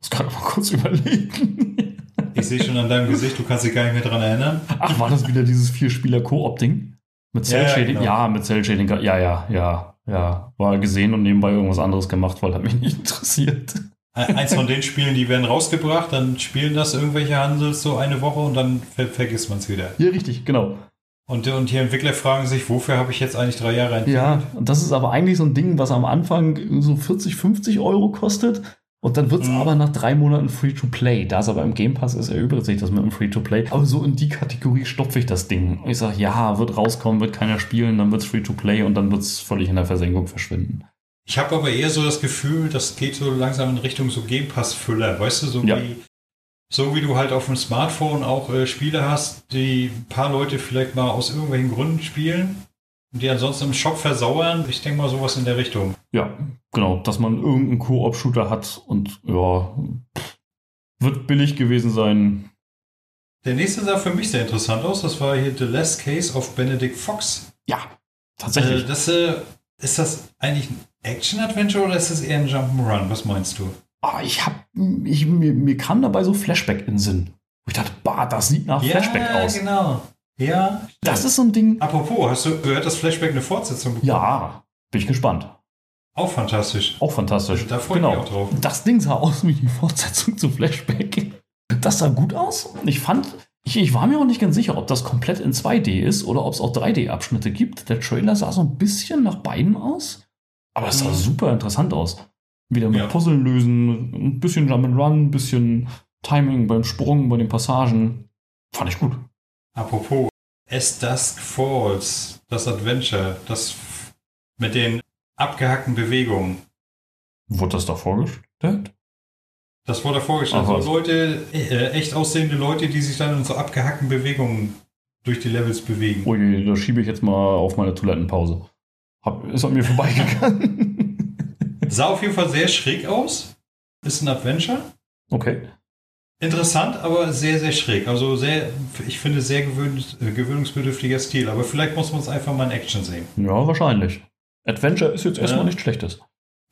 Das kann ich mal kurz überlegen. Ich sehe schon an deinem Gesicht, du kannst dich gar nicht mehr dran erinnern. Ach, war das wieder dieses Vier-Spieler-Koop-Ding? Mit Ja, ja, Cell-Shading? genau. Ja, mit Cell-Shading. Ja, ja, ja, ja. War gesehen und nebenbei irgendwas anderes gemacht, weil hat mich nicht interessiert. Eins von den Spielen, die werden rausgebracht, dann spielen das irgendwelche Handels so eine Woche und dann ver vergisst man es wieder. Ja, richtig, genau. Und, und die Entwickler fragen sich, wofür habe ich jetzt eigentlich drei Jahre entwickelt? Ja, und das ist aber eigentlich so ein Ding, was am Anfang so 40, 50 Euro kostet. Und dann wird es Mhm. aber nach drei Monaten Free-to-Play. Da es aber im Game Pass ist, erübrigt sich das mit dem Free-to-Play. Aber so in die Kategorie stopfe ich das Ding. Ich sage, ja, wird rauskommen, wird keiner spielen, dann wird es Free-to-Play und dann wird es völlig in der Versenkung verschwinden. Ich habe aber eher so das Gefühl, das geht so langsam in Richtung so Game Pass-Füller. Weißt du, so, Ja. wie, so wie du halt auf dem Smartphone auch äh, Spiele hast, die ein paar Leute vielleicht mal aus irgendwelchen Gründen spielen und die ansonsten im Shop versauern. Ich denke mal sowas in der Richtung. Ja, genau, dass man irgendeinen Koop-Shooter hat und ja, wird billig gewesen sein. Der nächste sah für mich sehr interessant aus. Das war hier The Last Case of Benedict Fox. Ja, tatsächlich. Äh, das, äh, ist das eigentlich ein Action-Adventure oder ist das eher ein Jump'n'Run? Was meinst du? Ah, ich hab, ich, mir, mir kam dabei so Flashback in den Sinn. Wo ich dachte, bah, das sieht nach Flashback aus. genau. Ja. Das ist so ein Ding. Apropos, hast du gehört, dass Flashback eine Fortsetzung bekommt? Ja, bin ich gespannt. Auch fantastisch. Auch fantastisch. Da freue ich mich auch drauf. Das Ding sah aus wie die Fortsetzung zu Flashback. Das sah gut aus. Ich fand, ich, ich war mir auch nicht ganz sicher, ob das komplett in 2D ist oder ob es auch 3D-Abschnitte gibt. Der Trailer sah so ein bisschen nach beiden aus. Aber es sah Mhm. super interessant aus. Wieder mit Ja. Puzzle lösen, ein bisschen Jump'n'Run, ein bisschen Timing beim Sprung, bei den Passagen. Fand ich gut. Apropos, As Dusk Falls, das Adventure, das mit den abgehackten Bewegungen. Wurde das da vorgestellt? Das wurde vorgestellt. So. Leute, äh, echt aussehende Leute, die sich dann in so abgehackten Bewegungen durch die Levels bewegen. Ui, da schiebe ich jetzt mal auf meine Toilettenpause. Hab, ist an mir vorbeigegangen. Sah auf jeden Fall sehr schräg aus. Ist ein Adventure. okay. Interessant, aber sehr, sehr schräg. Also sehr, ich finde, sehr gewöhn, äh, gewöhnungsbedürftiger Stil. Aber vielleicht muss man es einfach mal in Action sehen. Ja, wahrscheinlich. Adventure ist jetzt erstmal Ja. nichts Schlechtes.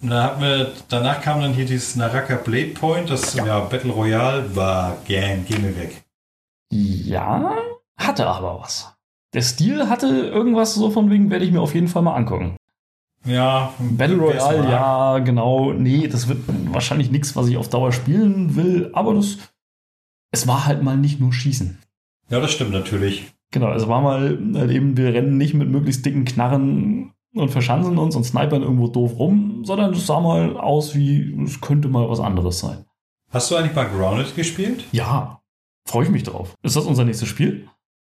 Und da hatten wir, danach kam dann hier dieses Naraka Blade Point, das ja. Battle Royale war gern, geh mir weg. Ja, hatte aber was. Der Stil hatte irgendwas so von wegen, werde ich mir auf jeden Fall mal angucken. Ja, Battle Royale, ja, genau. Nee, das wird wahrscheinlich nichts, was ich auf Dauer spielen will, aber das. Es war halt mal nicht nur Schießen. Ja, das stimmt natürlich. Genau, es war mal halt eben, wir rennen nicht mit möglichst dicken Knarren und verschanzen uns und snipern irgendwo doof rum, sondern es sah mal aus wie, es könnte mal was anderes sein. Hast du eigentlich mal Grounded gespielt? Ja, freue ich mich drauf. Ist das unser nächstes Spiel?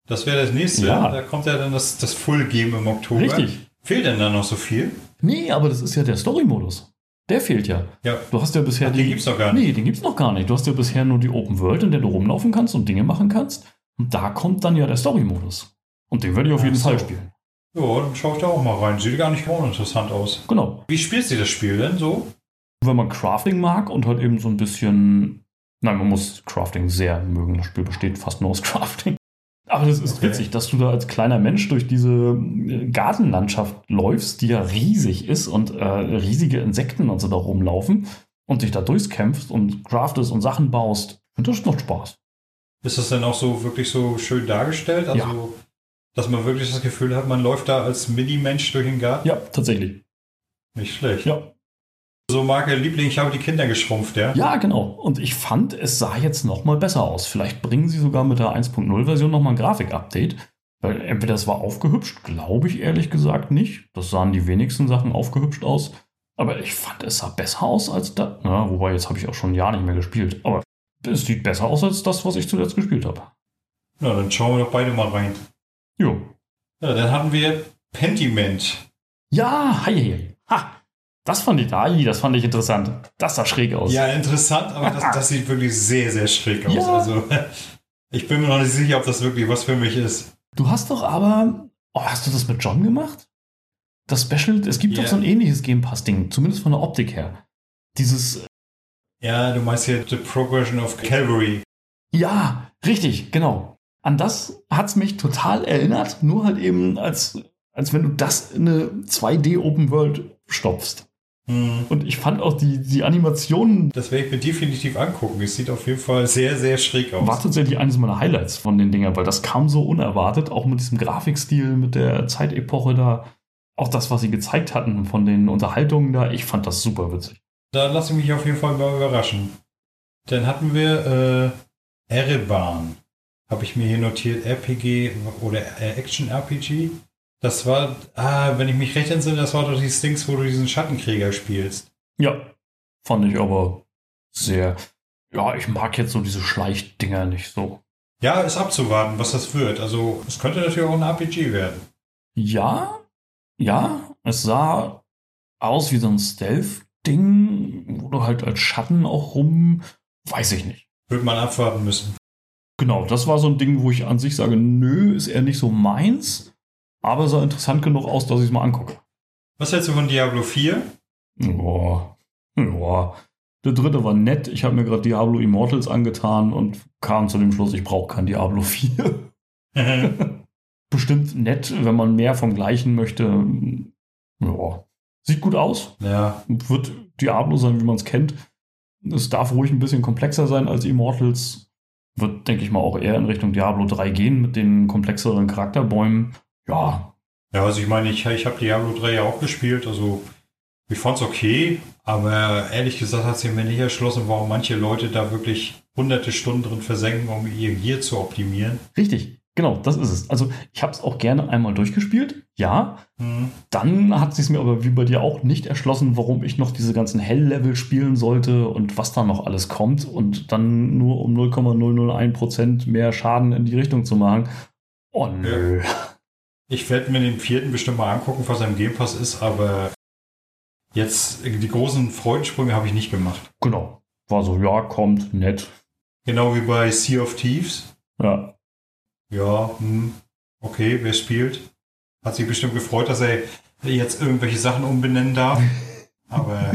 Das wäre das nächste. Ja. Da kommt ja dann das, das Full Game im Oktober. Richtig. Fehlt denn da noch so viel? Nee, aber das ist ja der Story-Modus. Der fehlt ja. Ja. Du hast ja bisher Ach, den gibt's noch gar nicht. Nee, den gibt's noch gar nicht. Du hast ja bisher nur die Open World, in der du rumlaufen kannst und Dinge machen kannst. Und da kommt dann ja der Story-Modus. Und den werde ich auf jeden so. Fall spielen. Ja, dann schaue ich da auch mal rein. Sieht gar nicht uninteressant aus. Genau. Wie spielt sie das Spiel denn so? Wenn man Crafting mag und halt eben so ein bisschen. Nein, man muss Crafting sehr mögen. Das Spiel besteht fast nur aus Crafting. Aber das ist Okay. witzig, dass du da als kleiner Mensch durch diese äh, Gartenlandschaft läufst, die ja riesig ist und äh, riesige Insekten und so da rumlaufen. und dich da durchkämpfst und craftest und Sachen baust, und das macht Spaß. Ist das denn auch so wirklich so schön dargestellt? Also, Ja. Dass man wirklich das Gefühl hat, man läuft da als Mini-Mensch durch den Garten? Ja, tatsächlich. Nicht schlecht. Ja. So Marke Liebling, ich habe die Kinder geschrumpft, ja? Ja, genau. Und ich fand, es sah jetzt noch mal besser aus. Vielleicht bringen sie sogar mit der 1.0-Version noch mal ein Grafik-Update. Weil entweder es war aufgehübscht, glaube ich ehrlich gesagt nicht. Das sahen die wenigsten Sachen aufgehübscht aus. Aber ich fand, es sah besser aus als das. Na, wobei, jetzt habe ich auch schon ein Jahr nicht mehr gespielt. Aber es sieht besser aus als das, was ich zuletzt gespielt habe. Na, dann schauen wir doch beide mal rein. Jo. Ja, dann hatten wir Pentiment. Ja, hi, hi. Ha! Das fand ich, ai, das fand ich interessant. Das sah schräg aus. Ja, interessant, aber das, das sieht wirklich sehr, sehr schräg aus. Ja. Also, ich bin mir noch nicht sicher, ob das wirklich was für mich ist. Du hast doch aber. Oh, hast du das mit John gemacht? Das Special, es gibt Ja. doch so ein ähnliches Game Pass-Ding, zumindest von der Optik her. Dieses. Ja, du meinst hier The Progression of Calvary. Ja, richtig, genau. An das hat's mich total erinnert, nur halt eben als, als wenn du das in eine 2D Open World stopfst. Hm. Und ich fand auch die, die Animationen Das werde ich mir definitiv angucken. Es sieht auf jeden Fall sehr, sehr schräg aus. war tatsächlich eines meiner Highlights von den Dingern, weil das kam so unerwartet, auch mit diesem Grafikstil, mit der Zeitepoche da. Auch das, was sie gezeigt hatten von den Unterhaltungen da, ich fand das super witzig. Da lasse ich mich auf jeden Fall mal überraschen. Dann hatten wir äh, Ereban. Habe ich mir hier notiert, RPG oder äh, Action-RPG. Das war, ah, wenn ich mich recht entsinne, das war doch dieses Dings, wo du diesen Schattenkrieger spielst. Ja, fand ich aber sehr. Ja, ich mag jetzt so diese Schleichdinger nicht so. Ja, ist abzuwarten, was das wird. Also, es könnte natürlich auch ein RPG werden. Ja, ja, es sah aus wie so ein Stealth-Ding, wo du halt als Schatten auch rum. Weiß ich nicht. Wird man abwarten müssen. Genau, das war so ein Ding, wo ich an sich sage, nö, ist eher nicht so meins, aber sah interessant genug aus, dass ich es mal angucke. Was hältst du von Diablo 4? Boah, ja. Der dritte war nett. Ich habe mir gerade Diablo Immortals angetan und kam zu dem Schluss, ich brauche kein Diablo 4. Bestimmt nett, wenn man mehr vom Gleichen möchte. Ja. Sieht gut aus. ja, Wird Diablo sein, wie man es kennt. Es darf ruhig ein bisschen komplexer sein als Immortals. Wird, denke ich mal, auch eher in Richtung Diablo 3 gehen mit den komplexeren Charakterbäumen. Ja, Ja, also ich meine, ich, ich habe Diablo 3 ja auch gespielt, also ich fand's okay, aber ehrlich gesagt hat sich mir nicht erschlossen, warum manche Leute da wirklich hunderte Stunden drin versenken, um ihr Gear zu optimieren. richtig. Genau, das ist es. Also, ich habe es auch gerne einmal durchgespielt. Ja, Hm. Dann hat es mir aber wie bei dir auch nicht erschlossen, warum ich noch diese ganzen Hell-Level spielen sollte und was da noch alles kommt und dann nur um 0,001% mehr Schaden in die Richtung zu machen. Oh nö. Ich werde mir den vierten bestimmt mal angucken, was er im Game Pass ist, aber jetzt die großen Freudensprünge habe ich nicht gemacht. Genau. War so, ja, kommt, nett. Genau wie bei Sea of Thieves. Ja. Ja, hm, okay, wer spielt? Hat sich bestimmt gefreut, dass er jetzt irgendwelche Sachen umbenennen darf. Aber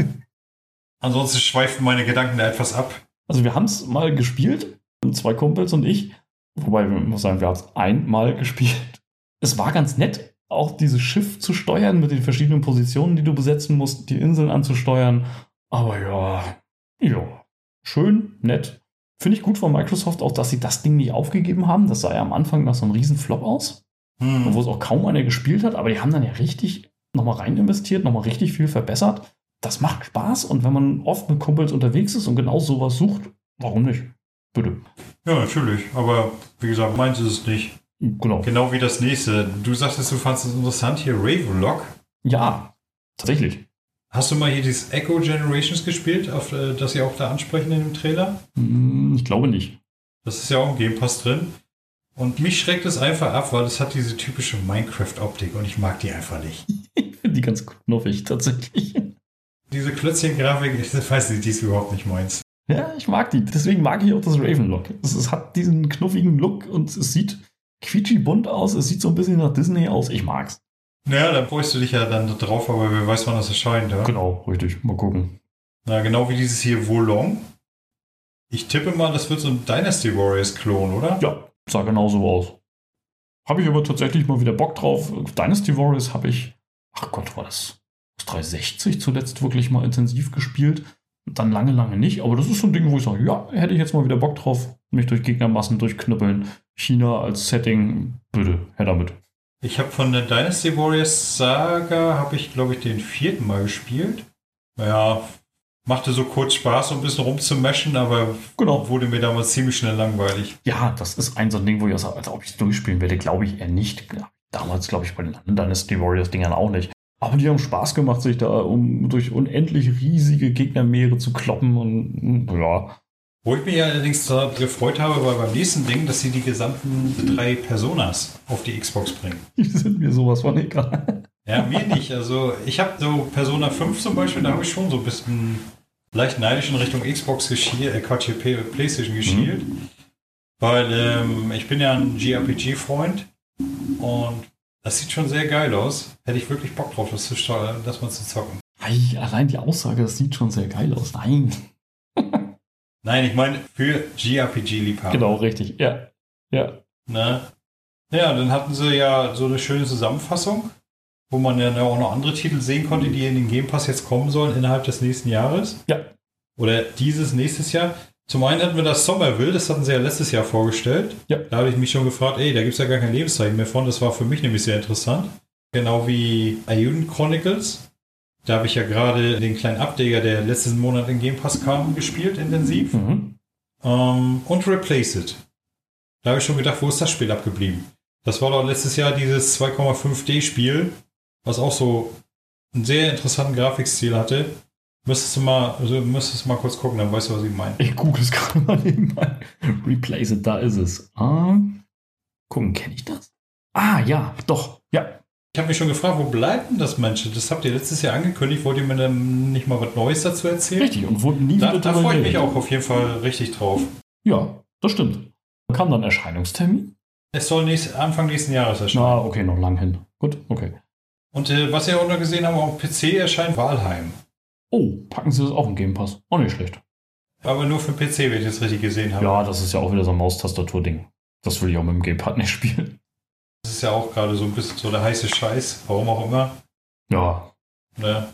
ansonsten schweifen meine Gedanken da etwas ab. Also wir haben es mal gespielt, zwei Kumpels und ich. Wobei, wir muss sagen, wir haben es einmal gespielt. Es war ganz nett, auch dieses Schiff zu steuern mit den verschiedenen Positionen, die du besetzen musst, die Inseln anzusteuern. Aber ja, ja, schön, nett. Finde ich gut von Microsoft auch, dass sie das Ding nicht aufgegeben haben. Das sah ja am Anfang nach so einem riesen Flop aus, Hm. wo es auch kaum einer gespielt hat. Aber die haben dann ja richtig nochmal rein investiert, nochmal richtig viel verbessert. Das macht Spaß und wenn man oft mit Kumpels unterwegs ist und genau sowas sucht, warum nicht? Bitte. Ja, natürlich. Aber wie gesagt, meins ist es nicht. Genau. Genau wie das nächste. Du sagtest, du fandest es interessant hier, Ravenlock. Ja, tatsächlich. Hast du mal hier dieses Echo Generations gespielt, auf, äh, das sie auch da ansprechen in dem Trailer? Hm, Ich glaube nicht. Das ist ja auch im Game Pass drin. Und mich schreckt es einfach ab, weil es hat diese typische Minecraft-Optik und ich mag die einfach nicht. Ich finde die ganz knuffig, tatsächlich. Diese Klötzchen-Grafik, ich weiß nicht, die ist überhaupt nicht meins. Ja, ich mag die. Deswegen mag ich auch das Ravenlock. Es, es hat diesen knuffigen Look und es sieht quietschig bunt aus. Es sieht so ein bisschen nach Disney aus. Ich mag's. Naja, da freust du dich ja dann drauf, aber wer weiß, wann das erscheint. Ja? Genau, richtig. Mal gucken. Na, genau wie dieses hier Wolong. Ich tippe mal, das wird so ein Dynasty Warriors-Klon, oder? Ja, sah genauso aus. Habe ich aber tatsächlich mal wieder Bock drauf. Dynasty Warriors habe ich, ach Gott, war das aus 360 zuletzt wirklich mal intensiv gespielt. dann lange, lange nicht. Aber das ist so ein Ding, wo ich sage, ja, hätte ich jetzt mal wieder Bock drauf, mich durch Gegnermassen durchknüppeln. China als Setting, bitte, her damit. Ich habe von der Dynasty Warriors Saga, habe ich glaube ich den vierten Mal gespielt. Ja, machte so kurz Spaß, so ein bisschen rumzumeschen, aber Genau. wurde mir damals ziemlich schnell langweilig. Ja, das ist ein so ein Ding, wo ich auch sage, als ob ich es durchspielen werde, glaube ich eher nicht. Damals, glaube ich, bei den anderen Dynasty Warriors-Dingern auch nicht. Aber die haben Spaß gemacht, sich da um durch unendlich riesige Gegnermeere zu kloppen und ja. Wo ich mich allerdings gefreut habe, war beim nächsten Ding, dass sie die gesamten drei Personas auf die Xbox bringen. Die sind mir sowas von egal. Ja, mir nicht. Also ich habe so Persona 5 zum Beispiel, da habe ich schon so ein bisschen leicht neidisch in Richtung Xbox geschielt, äh Quatsch, Playstation geschielt. Weil ähm, ich bin ja ein JRPG-Freund und das sieht schon sehr geil aus. Hätte ich wirklich Bock drauf, das, zu, das mal zu zocken. Ei, allein die Aussage, das sieht schon sehr geil aus. Nein. Nein, ich meine für JRPG-Liebhaber. Genau, richtig. Ja. Ja. Ne? Ja, dann hatten sie ja so eine schöne Zusammenfassung, wo man ja auch noch andere Titel sehen konnte, die in den Game Pass jetzt kommen sollen innerhalb des nächsten Jahres. Ja. Oder dieses nächstes Jahr. Zum einen hatten wir das Somerville, das hatten sie ja letztes Jahr vorgestellt. Ja. Da habe ich mich schon gefragt, ey, da gibt es ja gar kein Lebenszeichen mehr von. Das war für mich nämlich sehr interessant. Genau wie Ayun Chronicles. Da habe ich ja gerade den kleinen Ableger, der letzten Monat in Game Pass kam, gespielt, intensiv. Mhm. Ähm, und Replace It. Da habe ich schon gedacht, wo ist das Spiel abgeblieben? Das war doch letztes Jahr dieses 2,5D-Spiel, was auch so einen sehr interessanten Grafikstil hatte. Müsstest du mal, also müsstest du mal kurz gucken, dann weißt du, was ich meine. Ich google es gerade mal nebenbei. Replace it, da ist es. Ah, gucken, kenne ich das? Ah, ja, doch. Ja. Ich habe mich schon gefragt, wo bleibt denn das Mensch? Das habt ihr letztes Jahr angekündigt. Wollt ihr mir dann nicht mal was Neues dazu erzählen? Richtig. Und wurde nie Da, wieder da freue ich mich auch auf jeden Fall richtig drauf. Ja, das stimmt. Kam dann Erscheinungstermin? Es soll nächst, Anfang nächsten Jahres erscheinen. Na, okay, noch lang hin. Gut, okay. Und äh, was ihr auch noch gesehen habt, auf PC erscheint Valheim. Oh, packen Sie das auch im Game Pass. Auch nicht schlecht. Aber nur für PC, wenn ich das richtig gesehen habe. Ja, das ist ja auch wieder so ein Maustastatur-Ding. Das will ich auch mit dem Gamepad nicht spielen. Das ist ja auch gerade so ein bisschen so der heiße Scheiß, warum auch immer. Ja, Ne?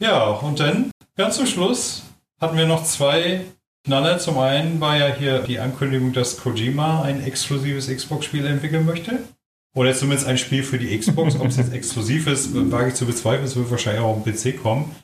Ja, und dann, ganz zum Schluss, hatten wir noch zwei Knaller. Zum einen war ja hier die Ankündigung, dass Kojima ein exklusives Xbox-Spiel entwickeln möchte. Oder zumindest ein Spiel für die Xbox. Ob es jetzt exklusiv ist, wage ich zu bezweifeln. Es wird wahrscheinlich auch auf den PC kommen.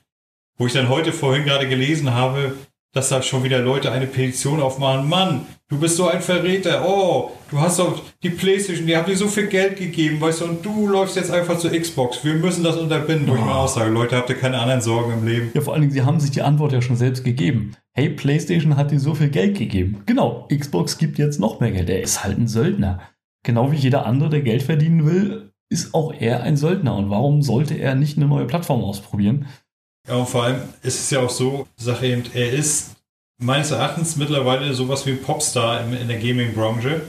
Wo ich dann heute vorhin gerade gelesen habe, dass da schon wieder Leute eine Petition aufmachen. Mann, du bist so ein Verräter. Oh, du hast doch die Playstation, die haben dir so viel Geld gegeben, weißt du, und du läufst jetzt einfach zur Xbox. Wir müssen das unterbinden. Ich Oh. mir auch sage, Leute, habt ihr keine anderen Sorgen im Leben? Ja, vor allen Dingen, sie haben sich die Antwort ja schon selbst gegeben. Hey, PlayStation hat dir so viel Geld gegeben. Genau, Xbox gibt jetzt noch mehr Geld. Er ist halt ein Söldner. Genau wie jeder andere, der Geld verdienen will, ist auch er ein Söldner. Und warum sollte er nicht eine neue Plattform ausprobieren? Ja, und vor allem ist es ja auch so, sage eben, er ist meines Erachtens mittlerweile sowas wie ein Popstar in, in der Gaming-Branche.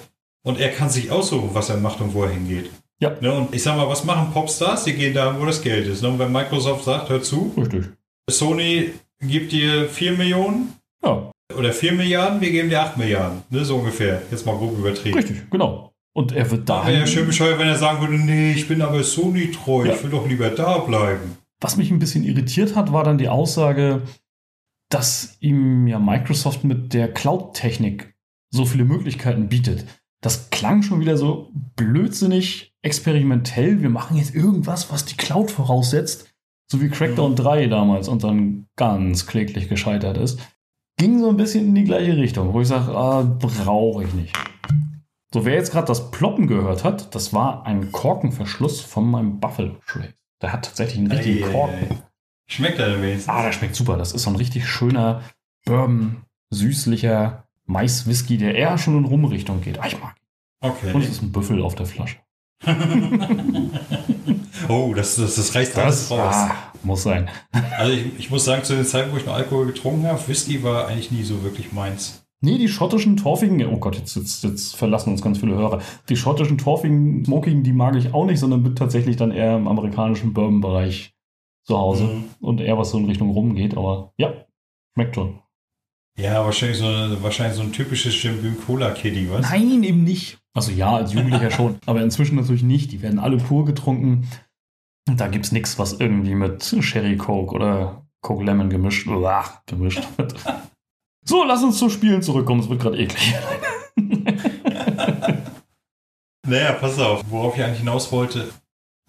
Und er kann sich aussuchen, was er macht und wo er hingeht. Ja. Ne, und ich sag mal, was machen Popstars? Die gehen da, wo das Geld ist. Ne? Und wenn Microsoft sagt, hör zu, Richtig. Sony gibt dir 4 Millionen Ja, oder 4 Milliarden, wir geben dir 8 Milliarden. Ne? So ungefähr. Jetzt mal grob übertrieben. richtig, genau. Und er wird da. Wäre ja schön bescheuert, wenn er sagen würde, nee, ich bin aber Sony treu, Ja. ich will doch lieber da bleiben. Was mich ein bisschen irritiert hat, war dann die Aussage, dass ihm ja Microsoft mit der Cloud-Technik so viele Möglichkeiten bietet. Das klang schon wieder so blödsinnig experimentell. Wir machen jetzt irgendwas, was die Cloud voraussetzt. So wie Crackdown 3 damals und dann ganz kläglich gescheitert ist. Ging so ein bisschen in die gleiche Richtung, wo ich sage, ah, brauche ich nicht. So, wer jetzt gerade das Ploppen gehört hat, das war ein Korkenverschluss von meinem Buffalo Trace. Der hat tatsächlich einen richtigen Ei, Korken. ei. Schmeckt er wenigstens? Ah, der schmeckt super. Das ist so ein richtig schöner Bourbon, süßlicher Mais-Whisky, der eher schon in Rum-Richtung geht. Ah, ich mag. Okay. Und es ist ein Büffel auf der Flasche. oh, das, das, das reißt alles raus. ah, muss sein. Also ich, ich muss sagen, zu den Zeiten, wo ich noch Alkohol getrunken habe, Whisky war eigentlich nie so wirklich meins. Nee, die schottischen Torfigen, oh Gott, jetzt, jetzt, jetzt verlassen uns ganz viele Hörer. Die schottischen Torfigen, Smokigen, die mag ich auch nicht, sondern bin tatsächlich dann eher im amerikanischen Bourbon-Bereich zu Hause Mhm. und eher was so in Richtung rum geht. Aber ja, schmeckt schon. Ja, wahrscheinlich so, eine, wahrscheinlich so ein typisches Jim Beam Cola Kitty, was? Nein, eben nicht. Also ja, als Jugendlicher schon, aber inzwischen natürlich nicht. Die werden alle pur getrunken. Da gibt es nichts, was irgendwie mit Sherry Coke oder Coke Lemon gemischt. Uah, gemischt. so, lass uns zu Spielen zurückkommen. Es wird gerade eklig. naja, pass auf, worauf ich eigentlich hinaus wollte.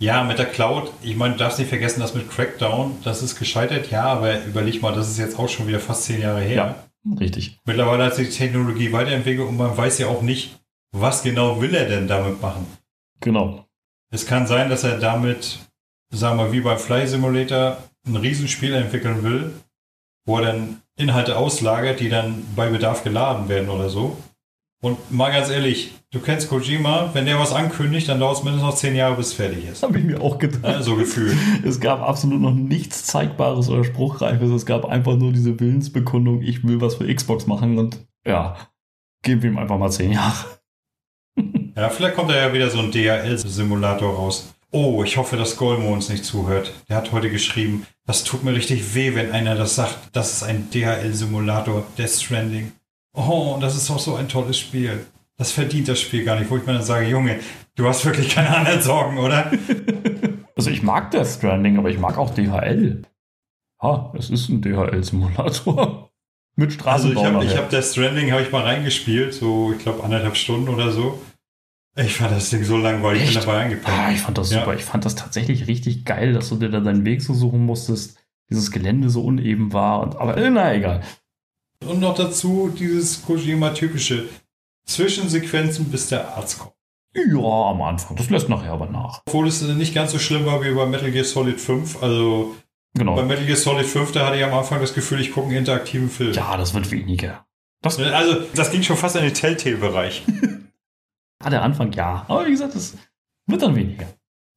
Ja, mit der Cloud, ich meine, du darfst nicht vergessen, dass mit Crackdown, das ist gescheitert, ja, aber überleg mal, das ist jetzt auch schon wieder fast zehn Jahre her. Ja, richtig. Mittlerweile hat sich die Technologie weiterentwickelt und man weiß ja auch nicht, was genau will er denn damit machen. Genau. Es kann sein, dass er damit, sagen wir, wie beim Fly Simulator ein Riesenspiel entwickeln will, wo er dann Inhalte auslagert, die dann bei Bedarf geladen werden oder so. Und mal ganz ehrlich, du kennst Kojima, wenn der was ankündigt, dann dauert es mindestens noch zehn Jahre, bis es fertig ist. Habe ich mir auch gedacht. Ja, so gefühlt. Es gab absolut noch nichts Zeigbares oder Spruchreifes. Es gab einfach nur diese Willensbekundung, ich will was für Xbox machen und ja, geben wir ihm einfach mal zehn Jahre. Ja, vielleicht kommt da ja wieder so ein DHL-Simulator raus. Oh, ich hoffe, dass Golmo uns nicht zuhört. Der hat heute geschrieben, das tut mir richtig weh, wenn einer das sagt. Das ist ein DHL-Simulator, Death Stranding. Oh, das ist doch so ein tolles Spiel. Das verdient das Spiel gar nicht, wo ich mir dann sage, Junge, du hast wirklich keine anderen Sorgen, oder? Also ich mag Death Stranding, aber ich mag auch DHL. Ha, es ist ein DHL-Simulator. Mit Straßenbau. Also ich habe hab Death Stranding habe ich mal reingespielt, so ich glaube anderthalb Stunden oder so. Ich fand das Ding so langweilig, ich bin dabei eingepackt. Ah, ich fand das super. Ja. Ich fand das tatsächlich richtig geil, dass du dir da deinen Weg so suchen musstest. Dieses Gelände so uneben war. Und, aber äh, na egal. Und noch dazu dieses Kojima-typische Zwischensequenzen, bis der Arzt kommt. Ja, am Anfang. Das lässt nachher aber nach. Obwohl es nicht ganz so schlimm war wie bei Metal Gear Solid 5. Also genau. bei Metal Gear Solid 5, da hatte ich am Anfang das Gefühl, ich gucke einen interaktiven Film. Ja, das wird weniger. Das also, das ging schon fast in den Telltale-Bereich. Ah, der Anfang ja. Aber wie gesagt, das wird dann weniger.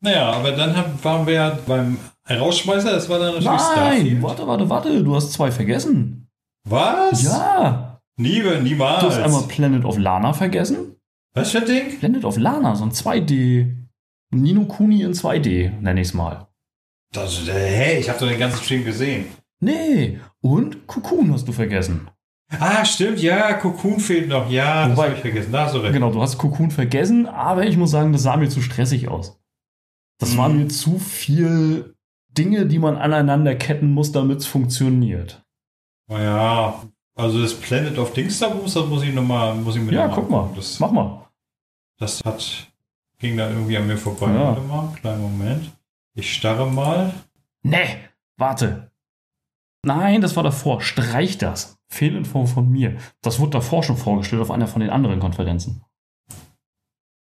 Naja, aber dann waren wir ja beim Rausschmeißer, das war dann natürlich Nein, Starfield. warte, warte, warte, du hast zwei vergessen. Was? Ja. Nie, niemals. Du hast einmal Planet of Lana vergessen. Was für ein Ding? Planet of Lana, so ein 2D. Nino Kuni in 2D, nenne ich es mal. Das, äh, hey, ich habe doch den ganzen Stream gesehen. Nee, und Cocoon hast du vergessen. Ah, stimmt, ja, Cocoon fehlt noch. Ja, Wobei, das habe ich vergessen. Da hast du recht. Genau, du hast Cocoon vergessen, aber ich muss sagen, das sah mir zu stressig aus. Das mhm. waren mir zu viel Dinge, die man aneinander ketten muss, damit es funktioniert. Naja, also das Planet of Dings da das muss ich nochmal, muss ich mir Ja, guck mal, das, mach mal. Das hat, ging da irgendwie an mir vorbei. Ja. Warte mal, kleinen Moment. Ich starre mal. Nee, warte. Nein, das war davor. Streich das. Fehlinfo von mir. Das wurde davor schon vorgestellt auf einer von den anderen Konferenzen.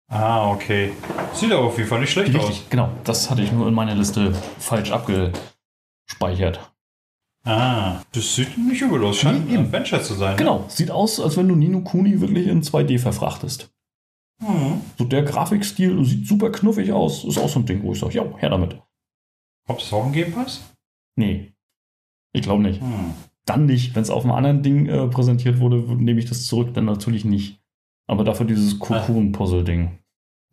Ah, okay. Sieht aber auf jeden Fall nicht schlecht Richtig, aus. Genau, das hatte ich nur in meiner Liste falsch abgespeichert. Ah, das sieht nicht übel aus. Scheint nee, ein Adventure zu sein. Ne? Genau, ne? sieht aus, als wenn du Nino Kuni wirklich in 2D verfrachtest. Mhm. So der Grafikstil sieht super knuffig aus. Ist auch so ein Ding, wo ich sage, ja, her damit. Ob es auch ein Game Pass? Nee. Ich glaube nicht. Hm. Dann nicht. Wenn es auf einem anderen Ding äh, präsentiert wurde, nehme ich das zurück, dann natürlich nicht. Aber dafür dieses Cocoon-Puzzle-Ding.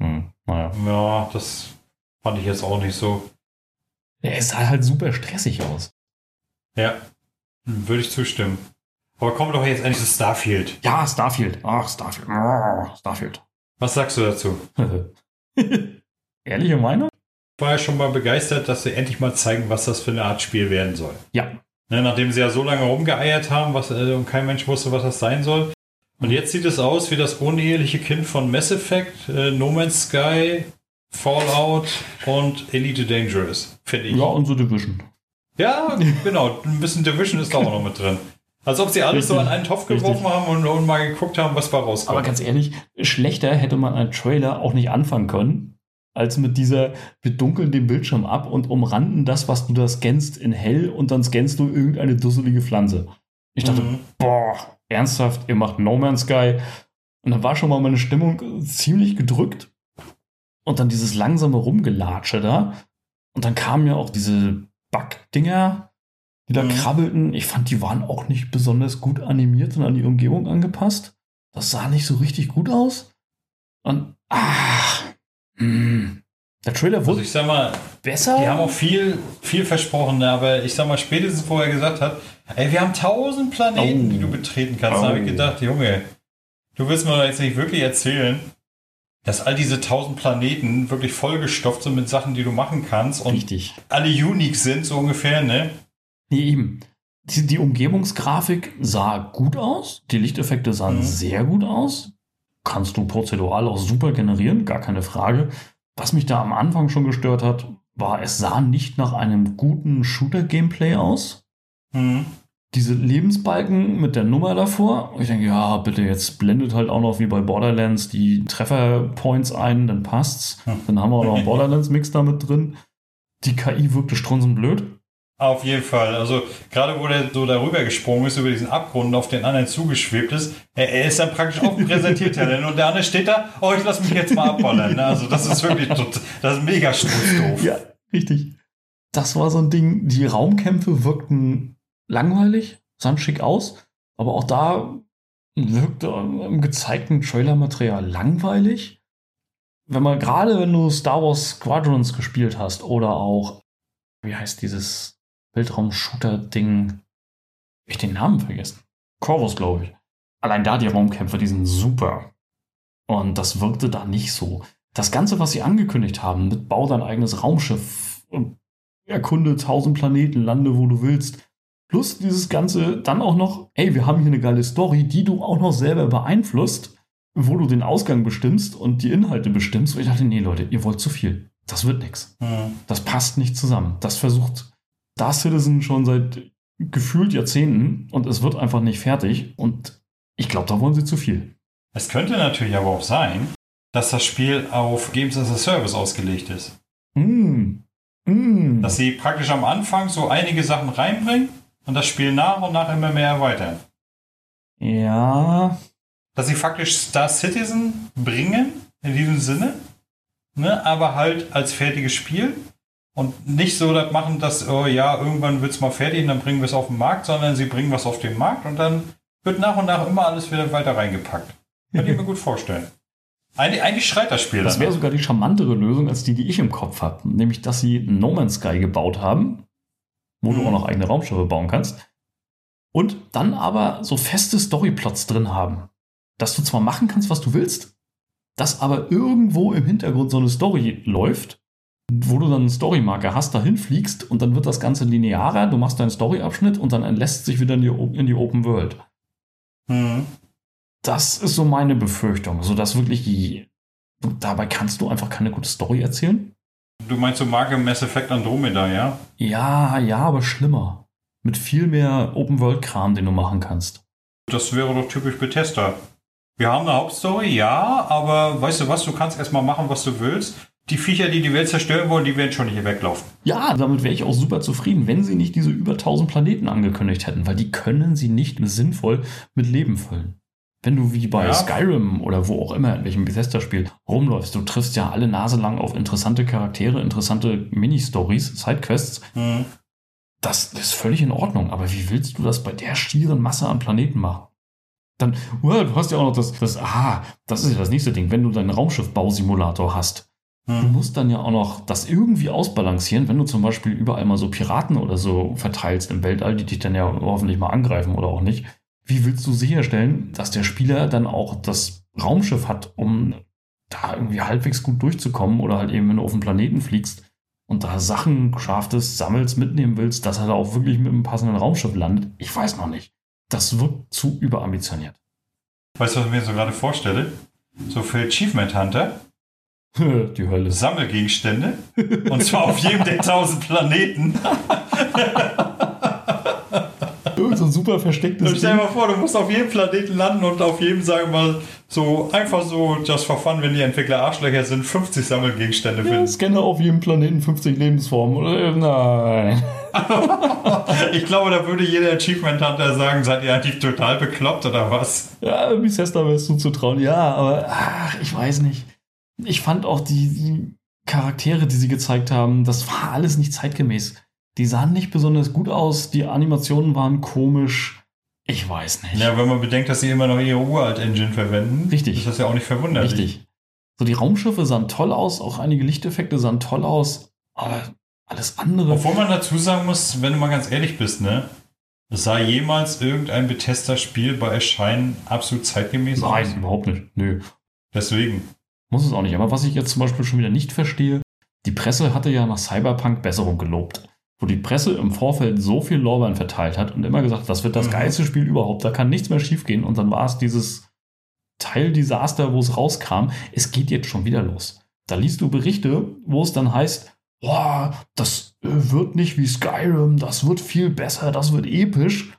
Hm, naja. Ja, das fand ich jetzt auch nicht so. Ja, es sah halt super stressig aus. Ja, würde ich zustimmen. Aber kommen doch jetzt endlich zu Starfield. Ja, Starfield. Ach, Starfield. Oh, Starfield. Was sagst du dazu? Ehrliche Meinung? Ich war ja schon mal begeistert, dass sie endlich mal zeigen, was das für eine Art Spiel werden soll. Ja. Ne, nachdem sie ja so lange rumgeeiert haben was, äh, und kein Mensch wusste, was das sein soll. Und jetzt sieht es aus wie das uneheliche Kind von Mass Effect, äh, No Man's Sky, Fallout und Elite Dangerous, finde ich. Ja, und so Division. Ja, genau. Ein bisschen Division ist da auch noch mit drin. Als ob sie alles Richtig. so an einen Topf geworfen Richtig. haben und, und, mal geguckt haben, was da rauskommt. Aber ganz ehrlich, schlechter hätte man einen Trailer auch nicht anfangen können, als mit dieser, wir dunkeln den Bildschirm ab und umranden das, was du da scannst, in hell und dann scannst du irgendeine dusselige Pflanze. Ich dachte, mhm. boah, ernsthaft, ihr macht No Man's Sky. Und da war schon mal meine Stimmung ziemlich gedrückt. Und dann dieses langsame Rumgelatsche da. Und dann kamen ja auch diese Bug-Dinger, die da mhm. krabbelten. Ich fand, die waren auch nicht besonders gut animiert und an die Umgebung angepasst. Das sah nicht so richtig gut aus. Und, ach. Der Trailer wurde also ich sag mal, besser. Die haben auch viel, viel versprochen, ne? aber ich sag mal, spätestens vorher gesagt hat, ey, wir haben tausend Planeten, oh. die du betreten kannst. Oh. Da habe ich gedacht, Junge, du willst mir jetzt nicht wirklich erzählen, dass all diese tausend Planeten wirklich vollgestopft sind mit Sachen, die du machen kannst und Richtig. alle unique sind, so ungefähr, ne? Nee, eben. Die, die Umgebungsgrafik sah gut aus. Die Lichteffekte sahen Mhm. sehr gut aus. Kannst du prozedural auch super generieren, gar keine Frage. Was mich da am Anfang schon gestört hat, war, es sah nicht nach einem guten Shooter-Gameplay aus. Mhm. Diese Lebensbalken mit der Nummer davor. Ich denke, ja, bitte, jetzt blendet halt auch noch wie bei Borderlands die Trefferpoints ein, dann passt's. Dann haben wir auch noch einen Borderlands-Mix damit drin. Die KI wirkte strunzenblöd. Auf jeden Fall. Also gerade wo der so darüber gesprungen ist, über diesen Abgrund und auf den anderen zugeschwebt ist, er, er ist dann praktisch auch ein Präsentiertalent und der andere steht da, oh, ich lass mich jetzt mal abballern. ne? Also das ist wirklich das ist mega doof. Ja, richtig. Das war so ein Ding. Die Raumkämpfe wirkten langweilig, sahen schick aus, aber auch da wirkte im gezeigten Trailermaterial langweilig. Wenn man gerade, wenn du Star Wars Squadrons gespielt hast oder auch, wie heißt dieses Weltraum-Shooter-Ding? Hab ich den Namen vergessen. Corvus, glaube ich. Allein da die Raumkämpfe, die sind super. Und das wirkte da nicht so. Das Ganze, was sie angekündigt haben, mit Bau dein eigenes Raumschiff, und erkunde tausend Planeten, lande, wo du willst. Plus dieses Ganze dann auch noch, ey, wir haben hier eine geile Story, die du auch noch selber beeinflusst, wo du den Ausgang bestimmst und die Inhalte bestimmst. Und ich dachte, nee, Leute, ihr wollt zu viel. Das wird nix. Mhm. Das passt nicht zusammen. Das versucht Star Citizen schon seit gefühlt Jahrzehnten und es wird einfach nicht fertig. Und ich glaube, da wollen sie zu viel. Es könnte natürlich aber auch sein, dass das Spiel auf Games as a Service ausgelegt ist. Mm. Mm. Dass sie praktisch am Anfang so einige Sachen reinbringen und das Spiel nach und nach immer mehr erweitern. ja, Dass sie faktisch Star Citizen bringen, in diesem Sinne, ne, aber halt als fertiges Spiel und nicht so das machen, dass, oh ja, irgendwann wird es mal fertig und dann bringen wir es auf den Markt, sondern sie bringen was auf den Markt und dann wird nach und nach immer alles wieder weiter reingepackt. Kann ich mir gut vorstellen. Eigentlich, eigentlich schreit das Spiel Das wäre sogar die charmantere Lösung als die, die ich im Kopf habe. Nämlich, dass sie No Man's Sky gebaut haben, wo du Mhm. auch noch eigene Raumschiffe bauen kannst. Und dann aber so feste Storyplots drin haben. Dass du zwar machen kannst, was du willst, dass aber irgendwo im Hintergrund so eine Story läuft, wo du dann einen Storymarker hast, dahin fliegst und dann wird das Ganze linearer, du machst deinen Storyabschnitt und dann entlässt sich wieder in die, in die Open World. Mhm. Das ist so meine Befürchtung, sodass wirklich die, dabei kannst du einfach keine gute Story erzählen. Du meinst so Marke Mass Effect Andromeda, ja? Ja, ja, aber schlimmer. Mit viel mehr Open-World-Kram, den du machen kannst. Das wäre doch typisch Bethesda. Wir haben eine Hauptstory, ja, aber weißt du was, du kannst erstmal machen, was du willst. Die Viecher, die die Welt zerstören wollen, die werden schon nicht hier weglaufen. Ja, damit wäre ich auch super zufrieden, wenn sie nicht diese über 1000 Planeten angekündigt hätten, weil die können sie nicht sinnvoll mit Leben füllen. Wenn du wie bei Ja. Skyrim oder wo auch immer, in welchem Bethesda-Spiel rumläufst, du triffst ja alle Nase lang auf interessante Charaktere, interessante Mini-Stories, Sidequests. Mhm. Das ist völlig in Ordnung, aber wie willst du das bei der stieren Masse an Planeten machen? Dann, well, du hast ja auch noch das, das, ah, das ist ja das nächste Ding, wenn du deinen Raumschiff-Bausimulator hast. Du Mhm. musst dann ja auch noch das irgendwie ausbalancieren, wenn du zum Beispiel überall mal so Piraten oder so verteilst im Weltall, die dich dann ja hoffentlich mal angreifen oder auch nicht. Wie willst du sicherstellen, dass der Spieler dann auch das Raumschiff hat, um da irgendwie halbwegs gut durchzukommen oder halt eben, wenn du auf den Planeten fliegst und da Sachen schaftest, sammelst, mitnehmen willst, dass er da auch wirklich mit einem passenden Raumschiff landet? Ich weiß noch nicht. Das wirkt zu überambitioniert. Weißt du, was ich mir so gerade vorstelle? So für Achievement Hunter, Die Hölle. Sammelgegenstände. und zwar auf jedem der tausend Planeten. Irgend so ein super verstecktes Und stell dir mal vor, du musst auf jedem Planeten landen und auf jedem, sagen wir mal, so einfach so just for fun, wenn die Entwickler Arschlöcher sind, 50 Sammelgegenstände Ja, finden. scanne auf jedem Planeten 50 Lebensformen. Oder? Nein. Ich glaube, da würde jeder Achievement Hunter sagen, seid ihr eigentlich total bekloppt oder was? Ja, Bethesda wärst du zu trauen. Ja, aber ach, ich weiß nicht. Ich fand auch die, die Charaktere, die sie gezeigt haben, das war alles nicht zeitgemäß. Die sahen nicht besonders gut aus, die Animationen waren komisch. Ich weiß nicht. Ja, wenn man bedenkt, dass sie immer noch ihre Uralt-Engine verwenden, Richtig. ist das ja auch nicht verwunderlich. Richtig. So, die Raumschiffe sahen toll aus, auch einige Lichteffekte sahen toll aus, aber alles andere. Obwohl man dazu sagen muss, wenn du mal ganz ehrlich bist, ne? Sah jemals irgendein Bethesda-Spiel bei Erscheinen absolut zeitgemäß aus? Nein, überhaupt nicht. Nö. Deswegen. Muss es auch nicht. Aber was ich jetzt zum Beispiel schon wieder nicht verstehe, die Presse hatte ja nach Cyberpunk Besserung gelobt. wo die Presse im Vorfeld so viel Lorbeeren verteilt hat und immer gesagt, das wird das Mhm. geilste Spiel überhaupt, da kann nichts mehr schiefgehen. Und dann war es dieses Teildesaster, wo es rauskam. Es geht jetzt schon wieder los. Da liest du Berichte, wo es dann heißt, boah, das äh, wird nicht wie Skyrim, das wird viel besser, das wird episch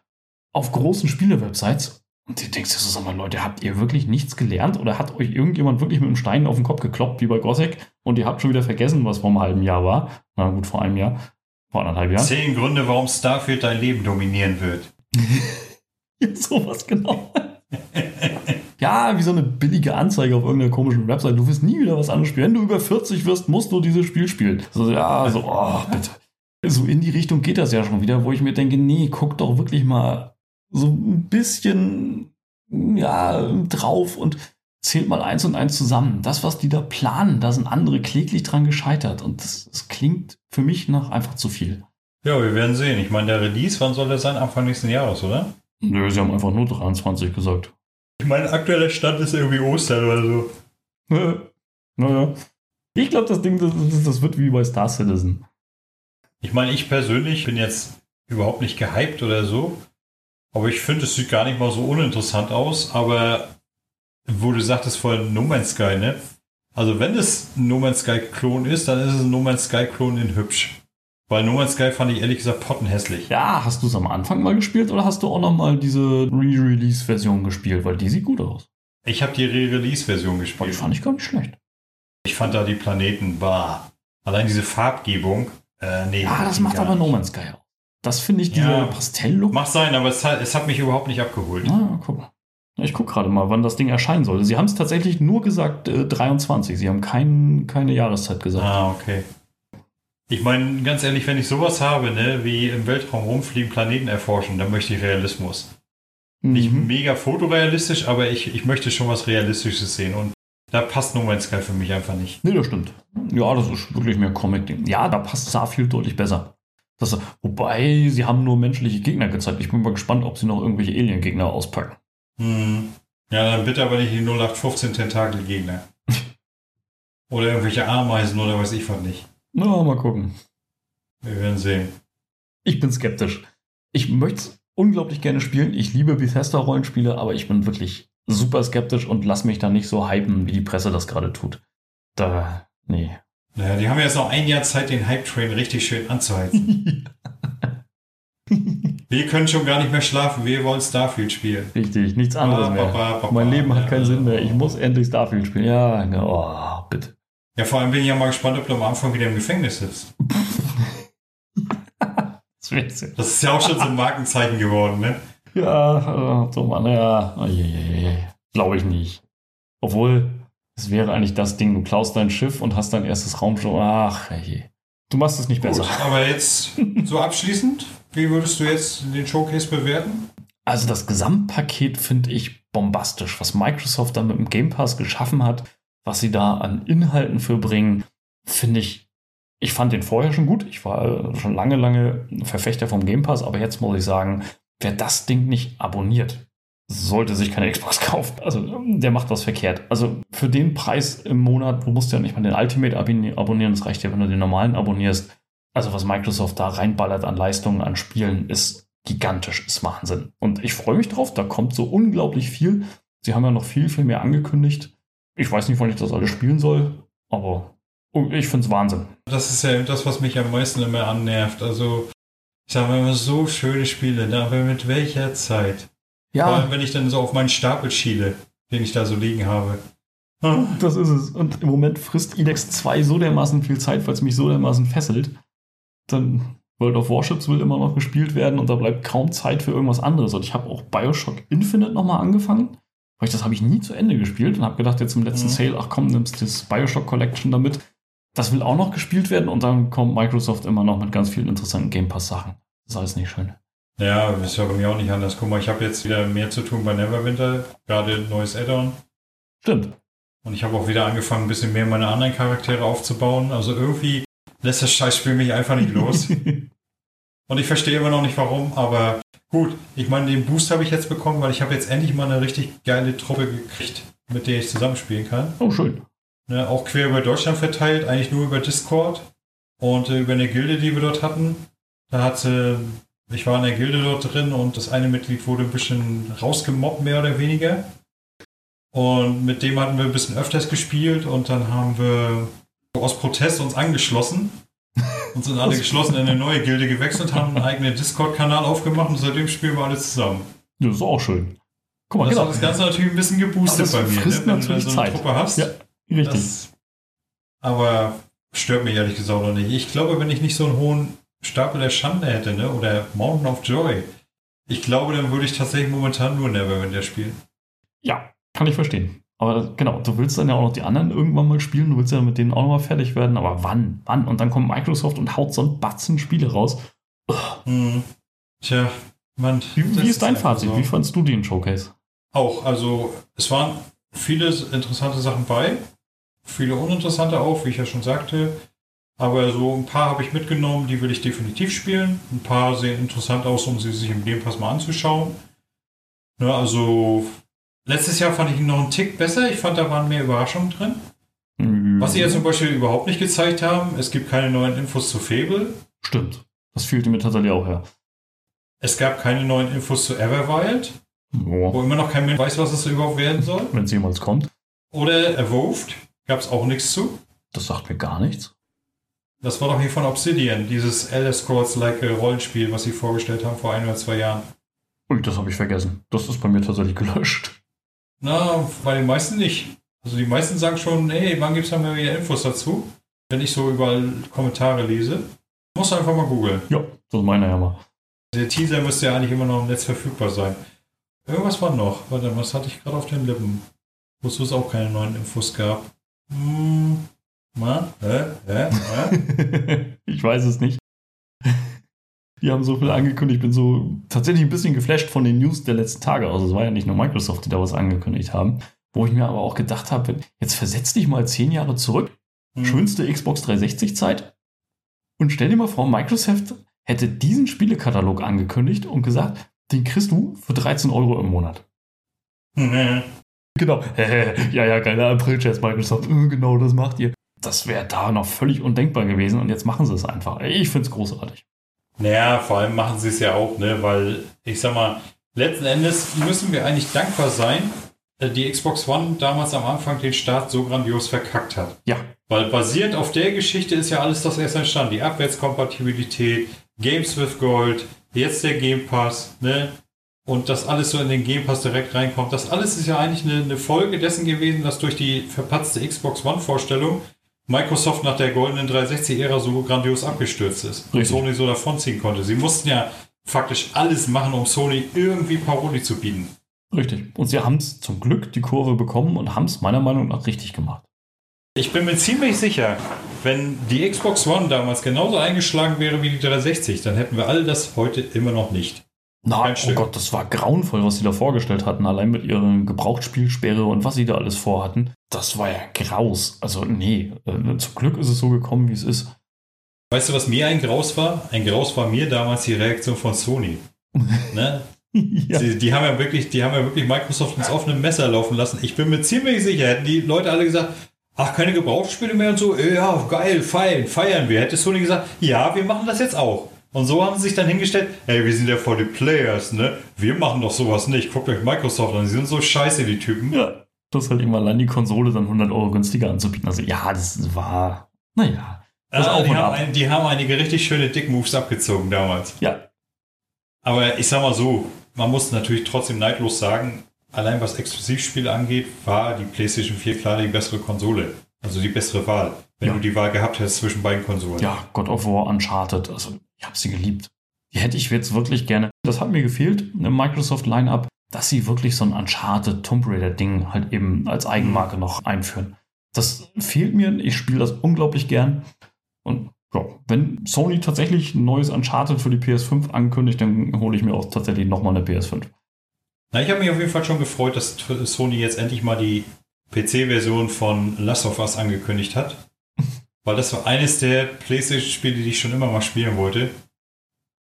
auf großen Spiele-Websites. Und du denkst dir so, sag mal, Leute, habt ihr wirklich nichts gelernt oder hat euch irgendjemand wirklich mit einem Stein auf den Kopf gekloppt, wie bei Gothic, und ihr habt schon wieder vergessen, was vor einem halben Jahr war? Na gut, vor einem Jahr, vor anderthalb Jahren. Zehn Gründe, warum Starfield dein Leben dominieren wird. Ja, sowas genau. ja, wie so eine billige Anzeige auf irgendeiner komischen Website. Du wirst nie wieder was anderes spielen. Wenn du über 40 wirst, musst du dieses Spiel spielen. So, ja, so, oh, bitte. So in die Richtung geht das ja schon wieder, wo ich mir denke, nee, guck doch wirklich mal so ein bisschen ja, drauf und zählt mal eins und eins zusammen. Das, was die da planen, da sind andere kläglich dran gescheitert. Und das, das klingt für mich nach einfach zu viel. Ja, wir werden sehen. Ich meine, der Release, wann soll der sein? Anfang nächsten Jahres, oder? Nö, sie haben einfach nur 23 gesagt. Ich meine, aktueller Stand ist irgendwie Ostern oder so. Naja. Ich glaube, das Ding, das, das, das wird wie bei Star Citizen. Ich meine, ich persönlich bin jetzt überhaupt nicht gehypt oder so. Aber ich finde, es sieht gar nicht mal so uninteressant aus. Aber wo du sagtest vorhin No Man's Sky, ne? Also wenn es ein No Man's Sky Klon ist, dann ist es ein No Man's Sky Klon in hübsch. Weil No Man's Sky fand ich ehrlich gesagt pottenhässlich. Ja, hast du es am Anfang mal gespielt oder hast du auch noch mal diese Re-Release-Version gespielt? Weil die sieht gut aus. Ich habe die Re-Release-Version Die gespielt. fand ich gar nicht schlecht. Ich fand da die Planeten bar. Allein diese Farbgebung. Äh, nee, Ja, das macht aber No nicht. Man's Sky auch. Das finde ich, dieser Ja. Pastell-Look. Mag sein, aber es hat, es hat mich überhaupt nicht abgeholt. Na, guck mal. Ich gucke gerade mal, wann das Ding erscheinen sollte. Sie haben es tatsächlich nur gesagt, äh, 23. Sie haben kein, keine Jahreszeit gesagt. Ah, okay. Ich meine, ganz ehrlich, wenn ich sowas habe, ne, wie im Weltraum rumfliegen, Planeten erforschen, dann möchte ich Realismus. Nicht Mhm. mega fotorealistisch, aber ich, ich möchte schon was Realistisches sehen. Und da passt No Man's Sky für mich einfach nicht. Nee, das stimmt. Ja, das ist wirklich mehr Comic-Ding. Ja, da passt Starfield deutlich besser. Das, wobei, sie haben nur menschliche Gegner gezeigt. Ich bin mal gespannt, ob sie noch irgendwelche Alien-Gegner auspacken. Hm. Ja, dann bitte aber nicht die 0815 Tentakelgegner. oder irgendwelche Ameisen oder weiß ich was nicht. Na, mal gucken. Wir werden sehen. Ich bin skeptisch. Ich möchte es unglaublich gerne spielen. Ich liebe Bethesda-Rollenspiele, aber ich bin wirklich super skeptisch und lass mich da nicht so hypen, wie die Presse das gerade tut. Da, nee. Naja, die haben jetzt noch ein Jahr Zeit, den Hype-Train richtig schön anzuheizen. Wir können schon gar nicht mehr schlafen, wir wollen Starfield spielen. Richtig, nichts anderes Ba, mehr. ba, ba, Mein ba. Leben hat keinen Sinn mehr. Ich muss endlich Starfield spielen. Ja, ne, oh, bitte. Ja, vor allem bin ich ja mal gespannt, ob du am Anfang wieder im Gefängnis sitzt. Das ist ja auch schon so ein Markenzeichen geworden, ne? Ja, äh, so Mann, ja. Glaube ich nicht. Obwohl, es wäre eigentlich das Ding, du klaust dein Schiff und hast dein erstes Raumschiff. Ach, je. Du machst es nicht besser. Gut, aber jetzt so abschließend, wie würdest du jetzt den Showcase bewerten? Also das Gesamtpaket finde ich bombastisch, was Microsoft da mit dem Game Pass geschaffen hat, was sie da an Inhalten für bringen, finde ich, ich fand den vorher schon gut. Ich war schon lange, lange Verfechter vom Game Pass, aber jetzt muss ich sagen, wer das Ding nicht abonniert, sollte sich keine Xbox kaufen. Also der macht was verkehrt. Also für den Preis im Monat, du musst ja nicht mal den Ultimate abon- abonnieren, das reicht ja, wenn du den normalen abonnierst. Also was Microsoft da reinballert an Leistungen, an Spielen, ist gigantisch, ist Wahnsinn. Und ich freue mich drauf, da kommt so unglaublich viel. Sie haben ja noch viel, viel mehr angekündigt. Ich weiß nicht, wann ich das alles spielen soll, aber ich finde es Wahnsinn. Das ist ja das, was mich am meisten immer annervt. Also, ich sage immer so schöne Spiele, aber mit welcher Zeit? Vor allem, wenn ich dann so auf meinen Stapel schiele, den ich da so liegen habe. Ah, Das ist es. Und im Moment frisst Ilex 2 so dermaßen viel Zeit, weil es mich so dermaßen fesselt. Dann World of Warships will immer noch gespielt werden und da bleibt kaum Zeit für irgendwas anderes. Und ich habe auch Bioshock Infinite nochmal angefangen, weil ich das habe ich nie zu Ende gespielt und habe gedacht, jetzt im letzten Mhm. Sale, ach komm, nimmst das Bioshock Collection damit. Das will auch noch gespielt werden und dann kommt Microsoft immer noch mit ganz vielen interessanten Game Pass Sachen. Das ist alles nicht schön. Ja, das ist ja bei mir auch nicht anders. Guck mal, ich habe jetzt wieder mehr zu tun bei Neverwinter, gerade ein neues Add-on. Stimmt. Und ich habe auch wieder angefangen, ein bisschen mehr meine anderen Charaktere aufzubauen. Also irgendwie lässt das Scheißspiel mich einfach nicht los. Und ich verstehe immer noch nicht warum, aber gut. Ich meine, den Boost habe ich jetzt bekommen, weil ich habe jetzt endlich mal eine richtig geile Truppe gekriegt, mit der ich zusammenspielen kann. oh, schön. Ne, auch quer über Deutschland verteilt, eigentlich nur über Discord und äh, über eine Gilde, die wir dort hatten. Da hatte, ich war in der Gilde dort drin und das eine Mitglied wurde ein bisschen rausgemobbt, mehr oder weniger. Und mit dem hatten wir ein bisschen öfters gespielt und dann haben wir aus Protest uns angeschlossen und sind alle geschlossen in eine neue Gilde gewechselt, haben einen eigenen Discord-Kanal aufgemacht und seitdem spielen wir alle zusammen. Das ist auch schön. Guck mal, das genau. hat das Ganze natürlich ein bisschen geboostet bei mir, ne? wenn du so eine Truppe hast. Ja, richtig. Das, aber stört mich ehrlich gesagt noch nicht. Ich glaube, wenn ich nicht so einen hohen Stapel der Schande hätte, ne? oder Mountain of Joy, ich glaube, dann würde ich tatsächlich momentan nur Neverwinter spielen. Ja, kann ich verstehen. Aber genau, du willst dann ja auch noch die anderen irgendwann mal spielen, du willst ja mit denen auch noch mal fertig werden, aber wann? Wann? Und dann kommt Microsoft und haut so ein Batzen Spiele raus. Hm. Tja, Mann. Wie, wie ist dein Fazit? So. Wie fandest du den Showcase? Auch, also es waren viele interessante Sachen bei, viele uninteressante auch, wie ich ja schon sagte. Aber so ein paar habe ich mitgenommen, die will ich definitiv spielen. Ein paar sehen interessant aus, um sie sich im Game Pass mal anzuschauen. Ja, also letztes Jahr fand ich ihn noch einen Tick besser. Ich fand, da waren mehr Überraschungen drin. Mhm. Was sie ja zum Beispiel überhaupt nicht gezeigt haben, es gibt keine neuen Infos zu Fable. Stimmt. Das fehlte mir tatsächlich auch her. Es gab keine neuen Infos zu Everwild. Oh. Wo immer noch kein Mensch weiß, was es überhaupt werden soll. Wenn es jemals kommt. Oder Evolved. Gab es auch nichts zu. Das sagt mir gar nichts. Das war doch hier von Obsidian, dieses Elder Scrolls-like Rollenspiel, was sie vorgestellt haben vor ein oder zwei Jahren. Ui, das habe ich vergessen. Das ist bei mir tatsächlich gelöscht. Na, bei den meisten nicht. Also die meisten sagen schon, hey, wann gibt es dann mal wieder Infos dazu? Wenn ich so überall Kommentare lese. Muss einfach mal googeln. Ja, das ist meine ja mal. Der Teaser müsste ja eigentlich immer noch im Netz verfügbar sein. Irgendwas war noch. Warte, was hatte ich gerade auf den Lippen? Wo es auch keine neuen Infos gab. Hm, na, äh, äh, äh. ich weiß es nicht. Die haben so viel angekündigt. Ich bin so tatsächlich ein bisschen geflasht von den News der letzten Tage. Also es war ja nicht nur Microsoft, die da was angekündigt haben. Wo ich mir aber auch gedacht habe, jetzt versetz dich mal zehn Jahre zurück. Hm. Schönste Xbox 360 Zeit. Und stell dir mal vor, Microsoft hätte diesen Spielekatalog angekündigt und gesagt, den kriegst du für 13 Euro im Monat. Mhm. Genau. ja, ja, geiler April-Chess, Microsoft. Äh, genau, das macht ihr. Das wäre da noch völlig undenkbar gewesen und jetzt machen sie es einfach. Ich finde es großartig. Naja, vor allem machen sie es ja auch, ne, weil ich sag mal, letzten Endes müssen wir eigentlich dankbar sein, äh, die Xbox One damals am Anfang den Start so grandios verkackt hat. Ja. Weil basierend auf der Geschichte ist ja alles das erst entstanden. Die Abwärtskompatibilität, Games with Gold, jetzt der Game Pass, ne? Und das alles so in den Game Pass direkt reinkommt. Das alles ist ja eigentlich eine, eine Folge dessen gewesen, dass durch die verpatzte Xbox One-Vorstellung Microsoft nach der goldenen 360-Ära so grandios abgestürzt ist. Und Sony so davonziehen konnte. Sie mussten ja faktisch alles machen, um Sony irgendwie Paroli zu bieten. Richtig. Und sie haben es zum Glück die Kurve bekommen und haben es meiner Meinung nach richtig gemacht. Ich bin mir ziemlich sicher, wenn die Xbox One damals genauso eingeschlagen wäre wie die 360, dann hätten wir all das heute immer noch nicht. Na, oh Gott, das war grauenvoll, was sie da vorgestellt hatten. Allein mit ihrer Gebrauchtspielsperre und was sie da alles vorhatten. Das war ja graus. Also, nee, äh, zum Glück ist es so gekommen, wie es ist. Weißt du, was mir ein Graus war? Ein Graus war mir damals die Reaktion von Sony. ne? ja. Sie, die haben ja wirklich, die haben ja wirklich Microsoft ins offene Messer laufen lassen. Ich bin mir ziemlich sicher, hätten die Leute alle gesagt, ach, keine Gebrauchsspiele mehr und so, ja, geil, feiern, feiern wir. Hätte Sony gesagt, ja, wir machen das jetzt auch. Und so haben sie sich dann hingestellt, ey, wir sind ja voll die Players, ne? Wir machen doch sowas nicht. Guckt euch Microsoft an, die sind so scheiße, die Typen. Ja, das halt irgendwann allein die Konsole dann 100 Euro günstiger anzubieten. Also ja, das war, naja. Das ah, die, haben ein, die haben einige richtig schöne Dick-Moves abgezogen damals. Ja. Aber ich sag mal so, man muss natürlich trotzdem neidlos sagen, allein was Exklusivspiele angeht, war die PlayStation 4 klar die bessere Konsole. Also die bessere Wahl. Wenn ja. du die Wahl gehabt hättest zwischen beiden Konsolen. Ja, God of War, Uncharted. Also ich habe sie geliebt. Die hätte ich jetzt wirklich gerne. Das hat mir gefehlt im Microsoft Line-Up, dass sie wirklich so ein Uncharted Tomb Raider Ding halt eben als Eigenmarke noch einführen. Das fehlt mir. Ich spiele das unglaublich gern. Und ja, wenn Sony tatsächlich ein neues Uncharted für die PS5 ankündigt, dann hole ich mir auch tatsächlich nochmal eine PS5. Na, ich habe mich auf jeden Fall schon gefreut, dass Sony jetzt endlich mal die PC-Version von Last of Us angekündigt hat. Weil das war eines der PlayStation-Spiele, die ich schon immer mal spielen wollte.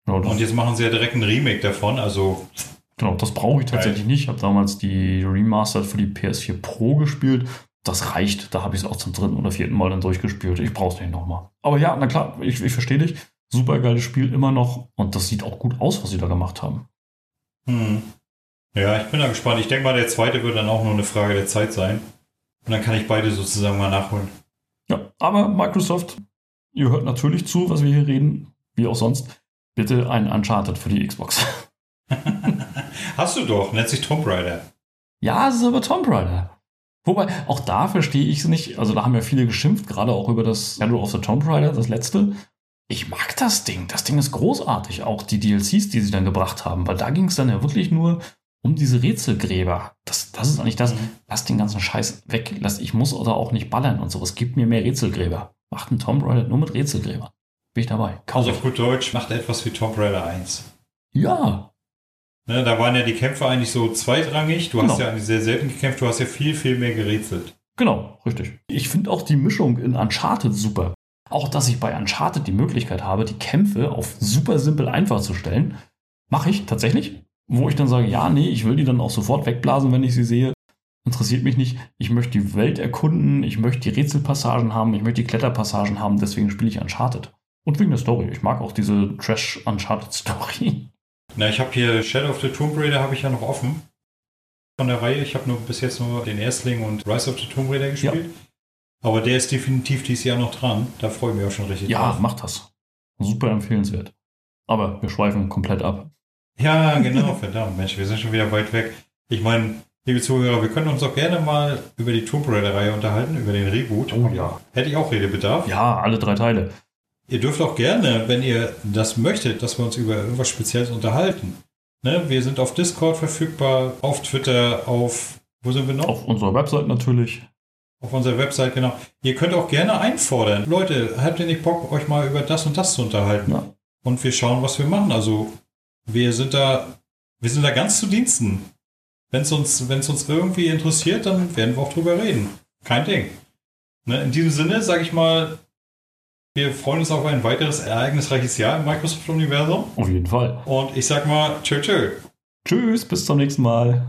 Ja, und jetzt machen sie ja direkt ein Remake davon, also. Genau, das brauche ich tatsächlich geil. nicht. Ich habe damals die Remastered für die PS4 Pro gespielt. Das reicht. Da habe ich es auch zum dritten oder vierten Mal dann durchgespielt. Ich brauche es nicht nochmal. Aber ja, na klar, ich, ich verstehe dich. Super geiles Spiel immer noch und das sieht auch gut aus, was sie da gemacht haben. Hm. Ja, ich bin da gespannt. Ich denke mal, der zweite wird dann auch nur eine Frage der Zeit sein. Und dann kann ich beide sozusagen mal nachholen. Ja, aber Microsoft, ihr hört natürlich zu, was wir hier reden, wie auch sonst. Bitte ein Uncharted für die Xbox. Hast du doch, nennt sich Tomb Raider. Ja, es ist aber Tomb Raider. Wobei, auch da verstehe ich es nicht. Also, da haben ja viele geschimpft, gerade auch über das Shadow of the Tomb Raider, das letzte. Ich mag das Ding. Das Ding ist großartig. Auch die DLCs, die sie dann gebracht haben, weil da ging es dann ja wirklich nur um diese Rätselgräber. Das, das ist eigentlich das. Mhm. Lass den ganzen Scheiß weg. Lass, ich muss oder auch nicht ballern und so. Es gibt mir mehr Rätselgräber. Macht ein Tomb Raider nur mit Rätselgräbern. Bin ich dabei. Kauf also auf gut Deutsch, macht etwas wie Tomb Raider 1. Ja, Ne, da waren ja die Kämpfe eigentlich so zweitrangig. Du genau. hast ja eigentlich sehr selten gekämpft, du hast ja viel, viel mehr gerätselt. Genau, richtig. Ich finde auch die Mischung in Uncharted super. Auch, dass ich bei Uncharted die Möglichkeit habe, die Kämpfe auf super simpel einfach zu stellen, mache ich tatsächlich. Wo ich dann sage, ja, nee, ich will die dann auch sofort wegblasen, wenn ich sie sehe. Interessiert mich nicht. Ich möchte die Welt erkunden, ich möchte die Rätselpassagen haben, ich möchte die Kletterpassagen haben, deswegen spiele ich Uncharted. Und wegen der Story. Ich mag auch diese Trash-Uncharted-Story. Na, ich habe hier Shadow of the Tomb Raider habe ich ja noch offen von der Reihe. Ich habe nur bis jetzt nur den Erstling und Rise of the Tomb Raider gespielt. Ja. Aber der ist definitiv dieses Jahr noch dran. Da freue ich mich auch schon richtig ja, drauf. Ja, macht das. Super empfehlenswert. Aber wir schweifen komplett ab. Ja, genau, verdammt. Mensch, wir sind schon wieder weit weg. Ich meine, liebe Zuhörer, wir können uns auch gerne mal über die Tomb Raider-Reihe unterhalten, über den Reboot. Oh ja. Hätte ich auch Redebedarf. Ja, alle drei Teile. Ihr dürft auch gerne, wenn ihr das möchtet, dass wir uns über irgendwas Spezielles unterhalten. Ne? Wir sind auf Discord verfügbar, auf Twitter, auf, wo sind wir noch? Auf unserer Website natürlich. Auf unserer Website, genau. Ihr könnt auch gerne einfordern. Leute, habt ihr nicht Bock, euch mal über das und das zu unterhalten? Ja. Und wir schauen, was wir machen. Also, wir sind da, wir sind da ganz zu Diensten. Wenn es uns, wenn's uns irgendwie interessiert, dann werden wir auch drüber reden. Kein Ding. Ne? In diesem Sinne, sage ich mal, wir freuen uns auf ein weiteres ereignisreiches Jahr im Microsoft-Universum. Auf jeden Fall. Und ich sag mal, tschö, tschö. Tschüss, bis zum nächsten Mal.